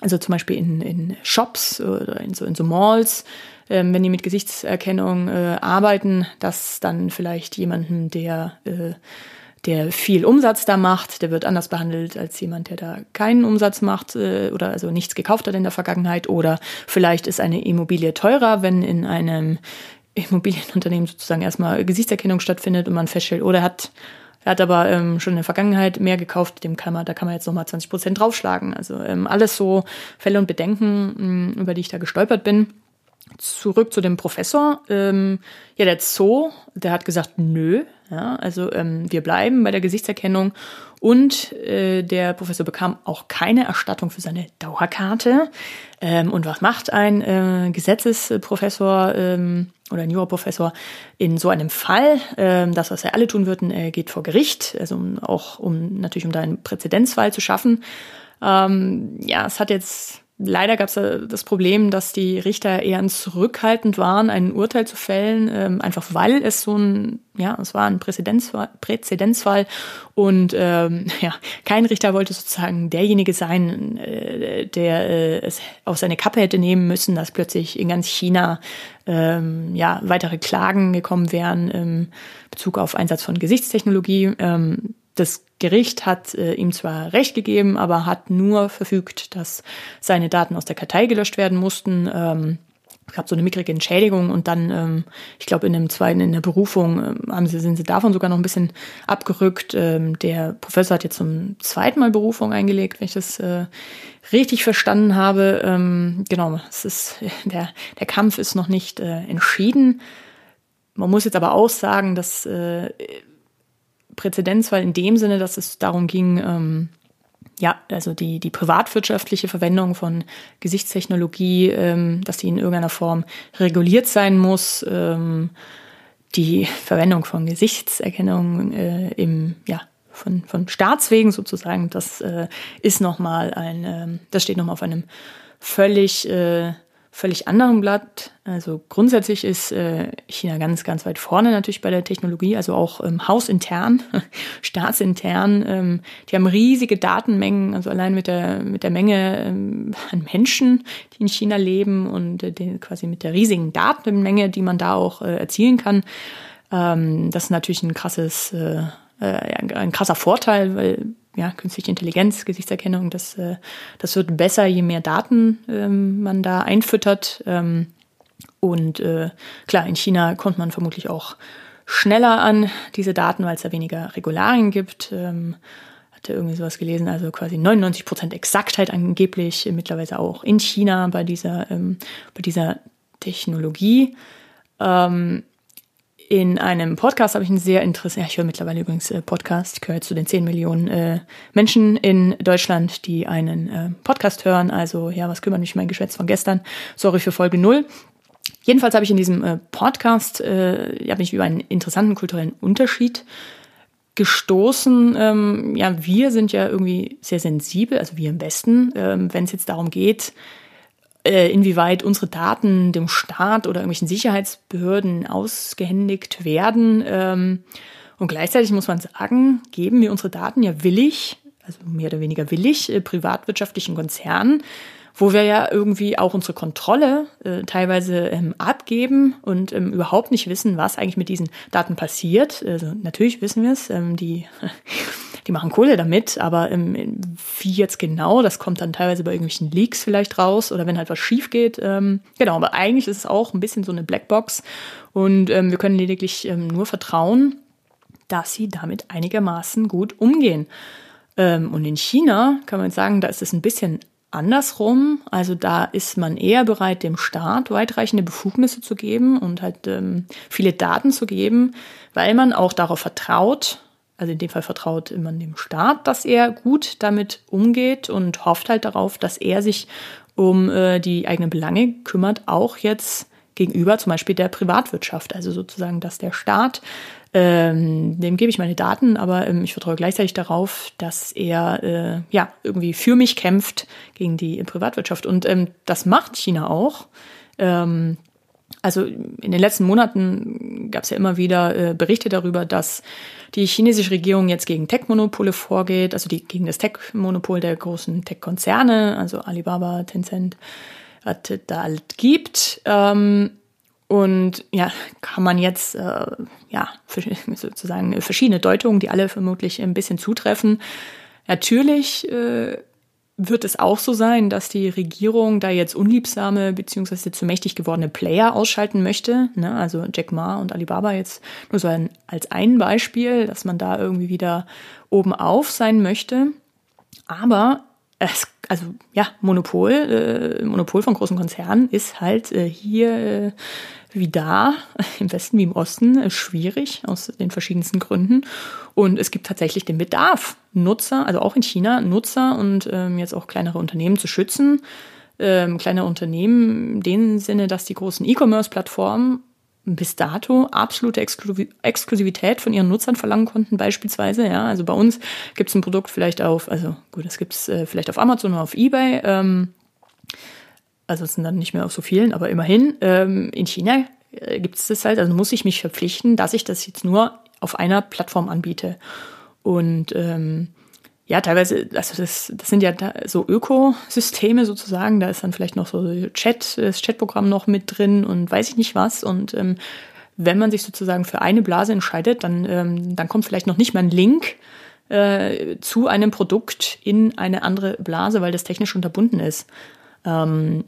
also zum Beispiel in, in Shops oder in so, in so Malls, ähm, wenn die mit Gesichtserkennung äh, arbeiten, dass dann vielleicht jemanden, der, äh, der viel Umsatz da macht, der wird anders behandelt als jemand, der da keinen Umsatz macht äh, oder also nichts gekauft hat in der Vergangenheit. Oder vielleicht ist eine Immobilie teurer, wenn in einem Immobilienunternehmen sozusagen erstmal Gesichtserkennung stattfindet und man feststellt, oder hat er hat aber ähm, schon in der Vergangenheit mehr gekauft, dem kann man, da kann man jetzt nochmal 20 Prozent draufschlagen. Also ähm, alles so Fälle und Bedenken, mh, über die ich da gestolpert bin zurück zu dem Professor. Ähm, ja, der Zoo, der hat gesagt, nö. Ja, also ähm, wir bleiben bei der Gesichtserkennung. Und äh, der Professor bekam auch keine Erstattung für seine Dauerkarte. Ähm, und was macht ein äh, Gesetzesprofessor ähm, oder ein Juraprofessor in so einem Fall? Ähm, das, was er alle tun würden, er geht vor Gericht, also um, auch um natürlich um da einen Präzedenzfall zu schaffen. Ähm, ja, es hat jetzt Leider gab es das Problem, dass die Richter eher zurückhaltend waren, ein Urteil zu fällen, ähm, einfach weil es so ein, ja, es war ein Präzedenzfall, Präzedenzfall und ähm, *laughs* ja, kein Richter wollte sozusagen derjenige sein, äh, der äh, es auf seine Kappe hätte nehmen müssen, dass plötzlich in ganz China ähm, ja weitere Klagen gekommen wären im Bezug auf Einsatz von Gesichtstechnologie. Ähm, das Gericht hat äh, ihm zwar Recht gegeben, aber hat nur verfügt, dass seine Daten aus der Kartei gelöscht werden mussten. Ähm, es gab so eine mickrige Entschädigung und dann, ähm, ich glaube, in dem zweiten, in der Berufung ähm, haben sie, sind sie davon sogar noch ein bisschen abgerückt. Ähm, der Professor hat jetzt zum zweiten Mal Berufung eingelegt, wenn ich das äh, richtig verstanden habe. Ähm, genau, es ist, *laughs* der, der Kampf ist noch nicht äh, entschieden. Man muss jetzt aber auch sagen, dass äh, Präzedenzfall in dem Sinne, dass es darum ging, ähm, ja, also die, die privatwirtschaftliche Verwendung von Gesichtstechnologie, ähm, dass die in irgendeiner Form reguliert sein muss. Ähm, die Verwendung von Gesichtserkennung äh, im, ja, von, von Staatswegen sozusagen, das äh, ist nochmal ein, äh, das steht nochmal auf einem völlig äh, völlig anderen Blatt. Also grundsätzlich ist äh, China ganz, ganz weit vorne natürlich bei der Technologie, also auch ähm, hausintern, *laughs* staatsintern. Ähm, die haben riesige Datenmengen, also allein mit der, mit der Menge ähm, an Menschen, die in China leben und äh, den, quasi mit der riesigen Datenmenge, die man da auch äh, erzielen kann. Ähm, das ist natürlich ein krasses, äh, äh, ein krasser Vorteil, weil ja, künstliche Intelligenz, Gesichtserkennung, das, äh, das wird besser, je mehr Daten ähm, man da einfüttert. Ähm, und äh, klar, in China kommt man vermutlich auch schneller an diese Daten, weil es da weniger Regularien gibt. Ähm, hatte irgendwie sowas gelesen, also quasi 99 Prozent Exaktheit angeblich mittlerweile auch in China bei dieser, ähm, bei dieser Technologie. Ähm, in einem Podcast habe ich einen sehr interessanten, ja, ich höre mittlerweile übrigens äh, Podcast, ich gehöre zu den 10 Millionen äh, Menschen in Deutschland, die einen äh, Podcast hören. Also ja, was kümmert mich mein Geschwätz von gestern? Sorry für Folge null. Jedenfalls habe ich in diesem äh, Podcast, äh, bin ich über einen interessanten kulturellen Unterschied gestoßen. Ähm, ja, wir sind ja irgendwie sehr sensibel, also wir im Westen, ähm, wenn es jetzt darum geht, äh, inwieweit unsere Daten dem Staat oder irgendwelchen Sicherheitsbehörden ausgehändigt werden. Ähm, und gleichzeitig muss man sagen, geben wir unsere Daten ja willig, also mehr oder weniger willig, äh, privatwirtschaftlichen Konzernen, wo wir ja irgendwie auch unsere Kontrolle äh, teilweise ähm, abgeben und ähm, überhaupt nicht wissen, was eigentlich mit diesen Daten passiert. Also natürlich wissen wir es, die *laughs* die machen Kohle damit, aber ähm, wie jetzt genau, das kommt dann teilweise bei irgendwelchen Leaks vielleicht raus oder wenn halt was schief geht. Ähm, genau, aber eigentlich ist es auch ein bisschen so eine Blackbox und ähm, wir können lediglich ähm, nur vertrauen, dass sie damit einigermaßen gut umgehen. Ähm, und in China kann man sagen, da ist es ein bisschen andersrum. Also da ist man eher bereit, dem Staat weitreichende Befugnisse zu geben und halt ähm, viele Daten zu geben, weil man auch darauf vertraut, also in dem Fall vertraut man dem Staat, dass er gut damit umgeht und hofft halt darauf, dass er sich um äh, die eigenen Belange kümmert, auch jetzt gegenüber zum Beispiel der Privatwirtschaft. Also sozusagen, dass der Staat, ähm, dem gebe ich meine Daten, aber ähm, ich vertraue gleichzeitig darauf, dass er äh, ja irgendwie für mich kämpft gegen die Privatwirtschaft. Und ähm, das macht China auch. Ähm, also in den letzten Monaten gab es ja immer wieder äh, Berichte darüber, dass die chinesische Regierung jetzt gegen Tech-Monopole vorgeht, also die, gegen das Tech-Monopol der großen Tech-Konzerne, also Alibaba, Tencent, was da halt gibt. Ähm, und ja, kann man jetzt äh, ja sozusagen verschiedene Deutungen, die alle vermutlich ein bisschen zutreffen. Natürlich äh, wird es auch so sein, dass die Regierung da jetzt unliebsame bzw. zu mächtig gewordene Player ausschalten möchte? Ne? Also Jack Ma und Alibaba jetzt nur so ein, als ein Beispiel, dass man da irgendwie wieder oben auf sein möchte. Aber es, also ja, Monopol, äh, Monopol von großen Konzernen ist halt äh, hier äh, wie da, *laughs* im Westen wie im Osten, schwierig aus den verschiedensten Gründen. Und es gibt tatsächlich den Bedarf, Nutzer, also auch in China, Nutzer und ähm, jetzt auch kleinere Unternehmen zu schützen. Ähm, kleine Unternehmen in dem Sinne, dass die großen E-Commerce-Plattformen bis dato absolute Exklusivität von ihren Nutzern verlangen konnten, beispielsweise. Ja, also bei uns gibt es ein Produkt vielleicht auf, also gut, das gibt es äh, vielleicht auf Amazon oder auf Ebay. Ähm, also es sind dann nicht mehr auf so vielen, aber immerhin. Ähm, in China äh, gibt es das halt, also muss ich mich verpflichten, dass ich das jetzt nur auf einer Plattform anbiete. Und ähm, ja, teilweise, also das, das sind ja so Ökosysteme sozusagen, da ist dann vielleicht noch so Chat, das Chatprogramm noch mit drin und weiß ich nicht was. Und ähm, wenn man sich sozusagen für eine Blase entscheidet, dann, ähm, dann kommt vielleicht noch nicht mal ein Link äh, zu einem Produkt in eine andere Blase, weil das technisch unterbunden ist. Ähm,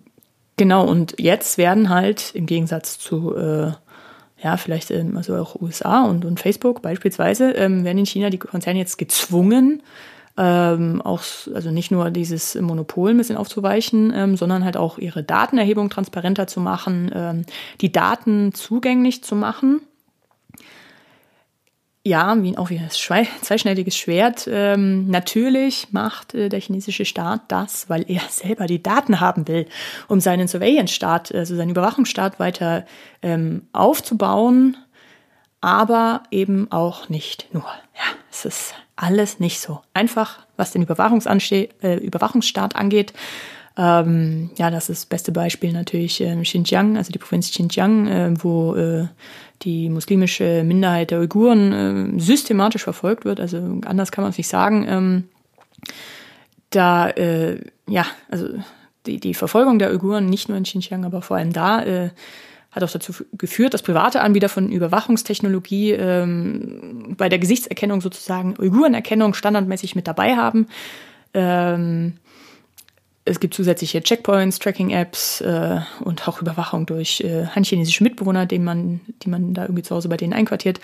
genau, und jetzt werden halt im Gegensatz zu, äh, ja, vielleicht ähm, also auch USA und, und Facebook beispielsweise, ähm, werden in China die Konzerne jetzt gezwungen, ähm, auch, also nicht nur dieses Monopol ein bisschen aufzuweichen, ähm, sondern halt auch ihre Datenerhebung transparenter zu machen, ähm, die Daten zugänglich zu machen ja, wie auch wie ein zweischneidiges Schwert. Ähm, natürlich macht äh, der chinesische Staat das, weil er *laughs* selber die Daten haben will, um seinen Surveillance-Staat, also seinen Überwachungsstaat weiter ähm, aufzubauen, aber eben auch nicht nur. Ja, es ist alles nicht so einfach, was den äh, Überwachungsstaat angeht. Ähm, ja, das ist das beste Beispiel natürlich äh, Xinjiang, also die Provinz Xinjiang, äh, wo äh, die muslimische Minderheit der Uiguren äh, systematisch verfolgt wird. Also anders kann man es nicht sagen. Ähm, da, äh, ja, also die, die Verfolgung der Uiguren, nicht nur in Xinjiang, aber vor allem da, äh, hat auch dazu geführt, dass private Anbieter von Überwachungstechnologie ähm, bei der Gesichtserkennung sozusagen Uigurenerkennung standardmäßig mit dabei haben. Ähm, es gibt zusätzliche Checkpoints, Tracking-Apps äh, und auch Überwachung durch äh, hanchinesische Mitbewohner, den man, die man da irgendwie zu Hause bei denen einquartiert.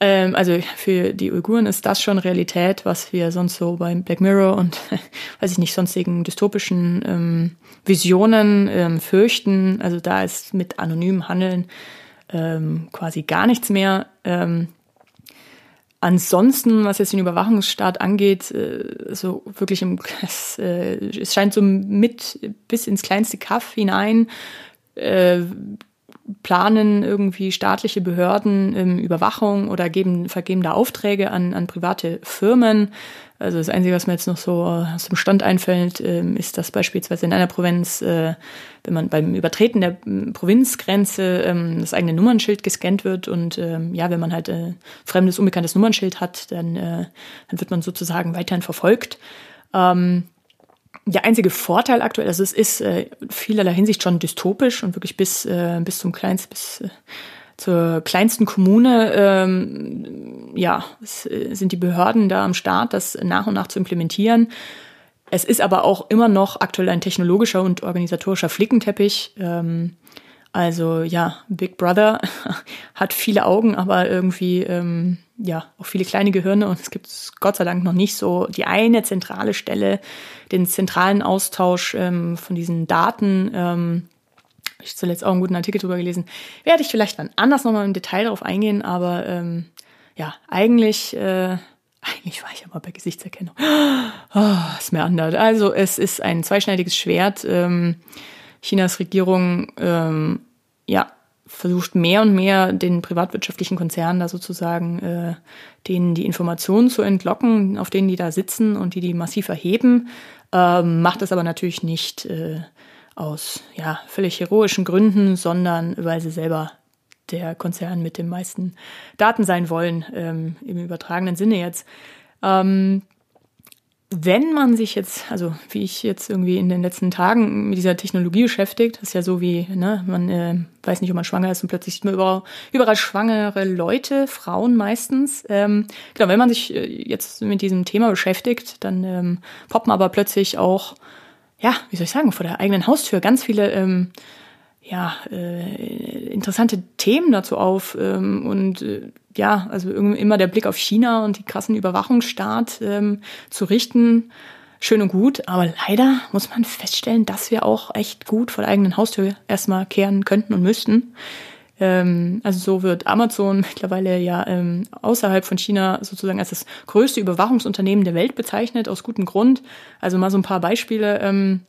Ähm, also für die Uiguren ist das schon Realität, was wir sonst so beim Black Mirror und *laughs* weiß ich nicht, sonstigen dystopischen ähm, Visionen ähm, fürchten. Also da ist mit anonymem Handeln ähm, quasi gar nichts mehr. Ähm, Ansonsten, was jetzt den Überwachungsstaat angeht, äh, so wirklich im, es, äh, es scheint so mit bis ins kleinste Kaff hinein äh, planen irgendwie staatliche Behörden ähm, Überwachung oder geben, vergeben da Aufträge an, an private Firmen. Also das Einzige, was mir jetzt noch so aus dem Stand einfällt, ähm, ist, dass beispielsweise in einer Provinz, äh, wenn man beim Übertreten der Provinzgrenze ähm, das eigene Nummernschild gescannt wird und ähm, ja, wenn man halt äh, fremdes, unbekanntes Nummernschild hat, dann, äh, dann wird man sozusagen weiterhin verfolgt. Der einzige Vorteil aktuell, also es ist äh, vielerlei Hinsicht schon dystopisch und wirklich bis, äh, bis zum kleinsten, bis äh, zur kleinsten Kommune, ähm, ja, äh, sind die Behörden da am Start, das nach und nach zu implementieren. Es ist aber auch immer noch aktuell ein technologischer und organisatorischer Flickenteppich. Ähm, also ja, Big Brother *laughs* hat viele Augen, aber irgendwie ähm, ja auch viele kleine Gehirne und es gibt Gott sei Dank noch nicht so die eine zentrale Stelle, den zentralen Austausch ähm, von diesen Daten. Ähm, ich zuletzt auch einen guten Artikel drüber gelesen. Werde ich vielleicht dann anders nochmal im Detail darauf eingehen, aber ähm, ja, eigentlich, äh, *laughs* eigentlich war ich aber bei Gesichtserkennung. Oh, *gasps* ist mir anders. Also es ist ein zweischneidiges Schwert. Ähm, Chinas Regierung ähm, ja, versucht mehr und mehr den privatwirtschaftlichen Konzernen da sozusagen äh, denen die Informationen zu entlocken, auf denen die da sitzen und die die massiv erheben, ähm, macht es aber natürlich nicht äh, aus ja völlig heroischen Gründen, sondern weil sie selber der Konzern mit den meisten Daten sein wollen ähm, im übertragenen Sinne jetzt. Ähm, wenn man sich jetzt, also wie ich jetzt irgendwie in den letzten Tagen mit dieser Technologie beschäftigt, ist ja so wie, ne, man äh, weiß nicht, ob man schwanger ist und plötzlich sieht man überall, überall schwangere Leute, Frauen meistens. Ähm, genau, wenn man sich äh, jetzt mit diesem Thema beschäftigt, dann ähm, poppen aber plötzlich auch, ja, wie soll ich sagen, vor der eigenen Haustür ganz viele ähm, ja, äh, interessante Themen dazu auf ähm, und äh, ja, also immer der Blick auf China und die krassen Überwachungsstaat ähm, zu richten, schön und gut, aber leider muss man feststellen, dass wir auch echt gut vor der eigenen Haustür erstmal kehren könnten und müssten. Ähm, also so wird Amazon *laughs* mittlerweile ja ähm, außerhalb von China sozusagen als das größte Überwachungsunternehmen der Welt bezeichnet, aus gutem Grund. Also mal so ein paar Beispiele. Ähm,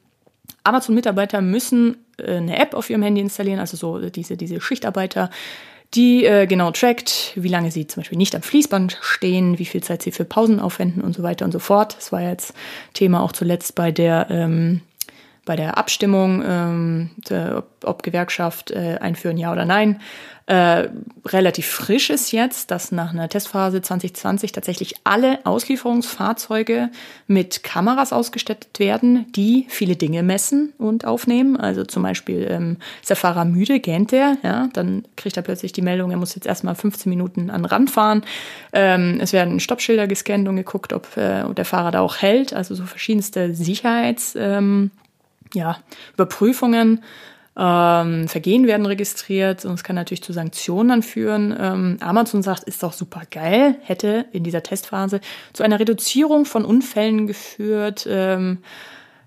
Amazon-Mitarbeiter müssen äh, eine App auf ihrem Handy installieren, also so diese, diese Schichtarbeiter, die äh, genau trackt, wie lange sie zum Beispiel nicht am Fließband stehen, wie viel Zeit sie für Pausen aufwenden und so weiter und so fort. Das war jetzt Thema auch zuletzt bei der ähm, bei der Abstimmung, ähm, ob, ob Gewerkschaft äh, einführen, ja oder nein, äh, relativ frisch ist jetzt, dass nach einer Testphase 2020 tatsächlich alle Auslieferungsfahrzeuge mit Kameras ausgestattet werden, die viele Dinge messen und aufnehmen. Also zum Beispiel ähm, ist der Fahrer müde, gähnt er, ja, dann kriegt er plötzlich die Meldung, er muss jetzt erstmal 15 Minuten an den Rand fahren. Ähm, es werden Stoppschilder gescannt und geguckt, ob, äh, der Fahrer da auch hält. Also so verschiedenste Sicherheits ähm, ja, Überprüfungen. Ähm, Vergehen werden registriert und es kann natürlich zu Sanktionen führen. Ähm, Amazon sagt, ist doch super geil, hätte in dieser Testphase zu einer Reduzierung von Unfällen geführt. Ähm,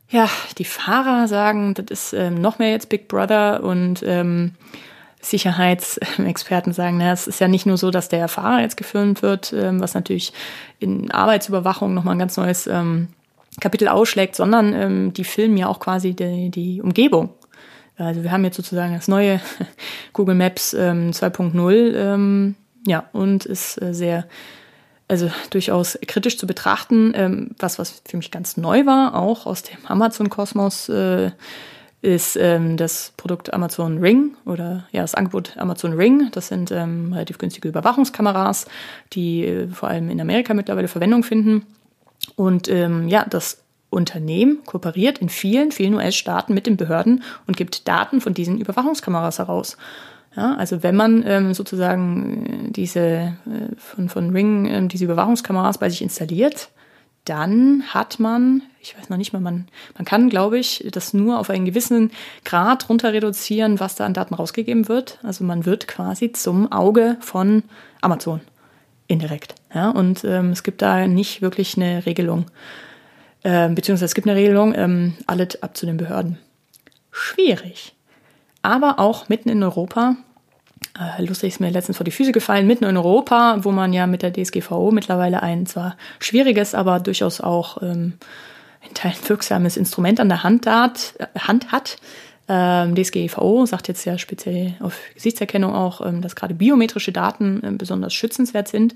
ja, die Fahrer sagen, das ist ähm, noch mehr jetzt Big Brother und ähm, Sicherheitsexperten sagen, na, es ist ja nicht nur so, dass der Fahrer jetzt gefilmt wird, ähm, was natürlich in Arbeitsüberwachung nochmal ein ganz neues ähm, Kapitel ausschlägt, sondern ähm, die filmen ja auch quasi die, die Umgebung. Also wir haben jetzt sozusagen das neue *laughs* Google Maps ähm, 2.0, ähm, ja, und ist äh, sehr, also durchaus kritisch zu betrachten. Ähm, was, was für mich ganz neu war, auch aus dem Amazon-Kosmos, äh, ist ähm, das Produkt Amazon Ring oder ja, das Angebot Amazon Ring. Das sind ähm, relativ günstige Überwachungskameras, die äh, vor allem in Amerika mittlerweile Verwendung finden. Und ähm, ja, das Unternehmen kooperiert in vielen, vielen US-Staaten mit den Behörden und gibt Daten von diesen Überwachungskameras heraus. Ja, also wenn man ähm, sozusagen äh, diese äh, von, von Ring ähm, diese Überwachungskameras bei sich installiert, dann hat man, ich weiß noch nicht mal, man, man kann, glaube ich, das nur auf einen gewissen Grad runter reduzieren, was da an Daten rausgegeben wird. Also man wird quasi zum Auge von Amazon indirekt. Ja, und ähm, es gibt da nicht wirklich eine Regelung. Ähm, beziehungsweise es gibt eine Regelung, ähm, alles ab zu den Behörden. Schwierig. Aber auch mitten in Europa, äh, lustig ist mir letztens vor die Füße gefallen, mitten in Europa, wo man ja mit der DSGVO mittlerweile ein zwar schwieriges, aber durchaus auch ähm, in Teilen wirksames Instrument an der Hand, hat, äh, Hand hat. Ähm, DSGVO sagt jetzt ja speziell auf Gesichtserkennung auch, ähm, dass gerade biometrische Daten äh, besonders schützenswert sind.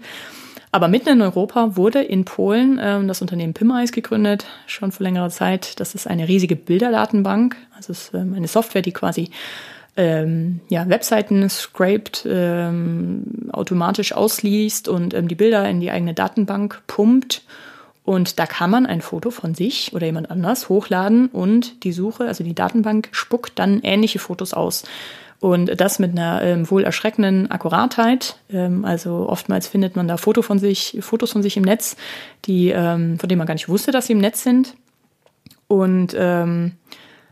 Aber mitten in Europa wurde in Polen ähm, das Unternehmen Pimeis gegründet, schon vor längerer Zeit. Das ist eine riesige Bilderdatenbank. Also es ist ähm, eine Software, die quasi ähm, ja, Webseiten scraped, ähm, automatisch ausliest und ähm, die Bilder in die eigene Datenbank pumpt. Und da kann man ein Foto von sich oder jemand anders hochladen und die Suche, also die Datenbank, spuckt dann ähnliche Fotos aus. Und das mit einer ähm, wohl erschreckenden Akkuratheit. Ähm, also oftmals findet man da Foto von sich, Fotos von sich im Netz, die, ähm, von denen man gar nicht wusste, dass sie im Netz sind. Und ähm,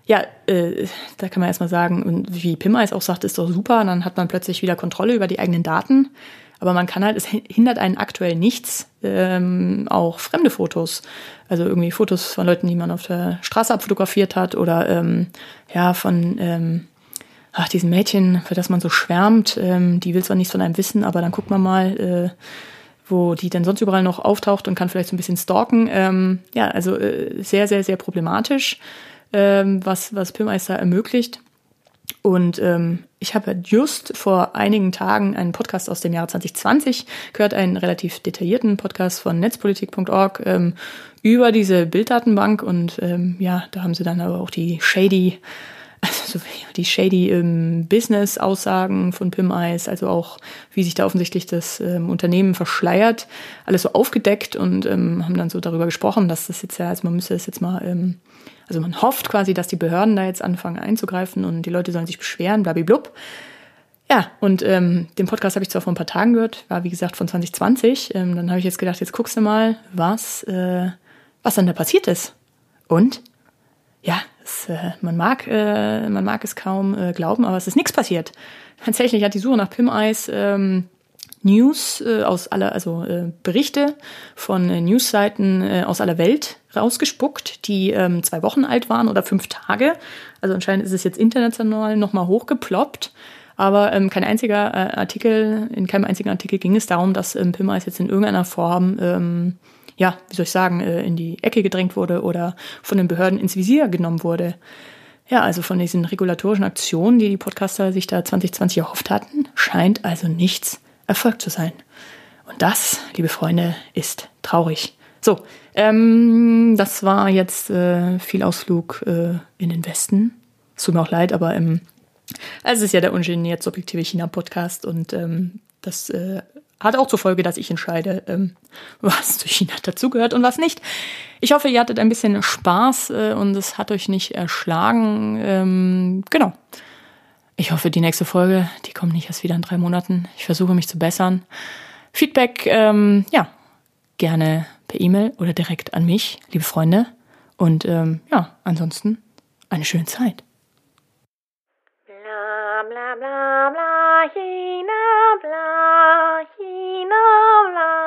ja, äh, da kann man erstmal sagen, wie Pimmeis auch sagt, ist doch super, dann hat man plötzlich wieder Kontrolle über die eigenen Daten. Aber man kann halt, es hindert einen aktuell nichts, ähm, auch fremde Fotos, also irgendwie Fotos von Leuten, die man auf der Straße abfotografiert hat oder ähm, ja, von ähm, ach, diesen Mädchen, für das man so schwärmt, ähm, die will zwar nichts von einem wissen, aber dann guckt man mal, äh, wo die denn sonst überall noch auftaucht und kann vielleicht so ein bisschen stalken. Ähm, ja, also äh, sehr, sehr, sehr problematisch, ähm, was, was Pimmeister ermöglicht. Und ähm, ich habe just vor einigen Tagen einen Podcast aus dem Jahre 2020 gehört, einen relativ detaillierten Podcast von netzpolitik.org ähm, über diese Bilddatenbank. Und ähm, ja, da haben sie dann aber auch die shady also *laughs* die shady ähm, Business-Aussagen von Pim Eis, also auch wie sich da offensichtlich das ähm, Unternehmen verschleiert, alles so aufgedeckt und ähm, haben dann so darüber gesprochen, dass das jetzt ja, also man müsste das jetzt mal, ähm, also man hofft quasi, dass die Behörden da jetzt anfangen einzugreifen und die Leute sollen sich beschweren, blablablub. Ja, und ähm, den Podcast habe ich zwar vor ein paar Tagen gehört, war wie gesagt von 2020. Ähm, dann habe ich jetzt gedacht, jetzt guckst du mal, was, äh, was dann da passiert ist. Und ja, es, äh, man, mag, äh, man mag es kaum äh, glauben, aber es ist nichts passiert. Tatsächlich hat die Suche nach Pim-Eis ähm, News äh, aus aller, also äh, Berichte von äh, Newsseiten äh, aus aller Welt rausgespuckt, die ähm, zwei Wochen alt waren oder fünf Tage. Also anscheinend ist es jetzt international nochmal hochgeploppt. Aber ähm, kein einziger äh, Artikel, in keinem einzigen Artikel ging es darum, dass ähm, Pim-Eis jetzt in irgendeiner Form ähm, ja, wie soll ich sagen, äh, in die Ecke gedrängt wurde oder von den Behörden ins Visier genommen wurde. Ja, also von diesen regulatorischen Aktionen, die die Podcaster sich da 2020 erhofft hatten, scheint also nichts erfolgt zu sein. Und das, liebe Freunde, ist traurig. so, ähm, das war jetzt äh, viel Ausflug äh, in den Westen. Es tut mir auch leid, aber ähm, es ist ja der ungeniert subjektive China-Podcast und ähm, das äh, hat auch zur Folge, dass ich entscheide, ähm, was zu China dazugehört und was nicht. Ich hoffe, ihr hattet ein bisschen Spaß äh, und es hat euch nicht erschlagen. Ähm, genau. Ich hoffe, die nächste Folge, die kommt nicht erst wieder in drei Monaten. Ich versuche mich zu bessern. Feedback, ähm, ja, gerne per E-Mail oder direkt an mich, liebe Freunde. Und ähm, ja, ansonsten eine schöne Zeit. Bla bla bla bla China bla China bla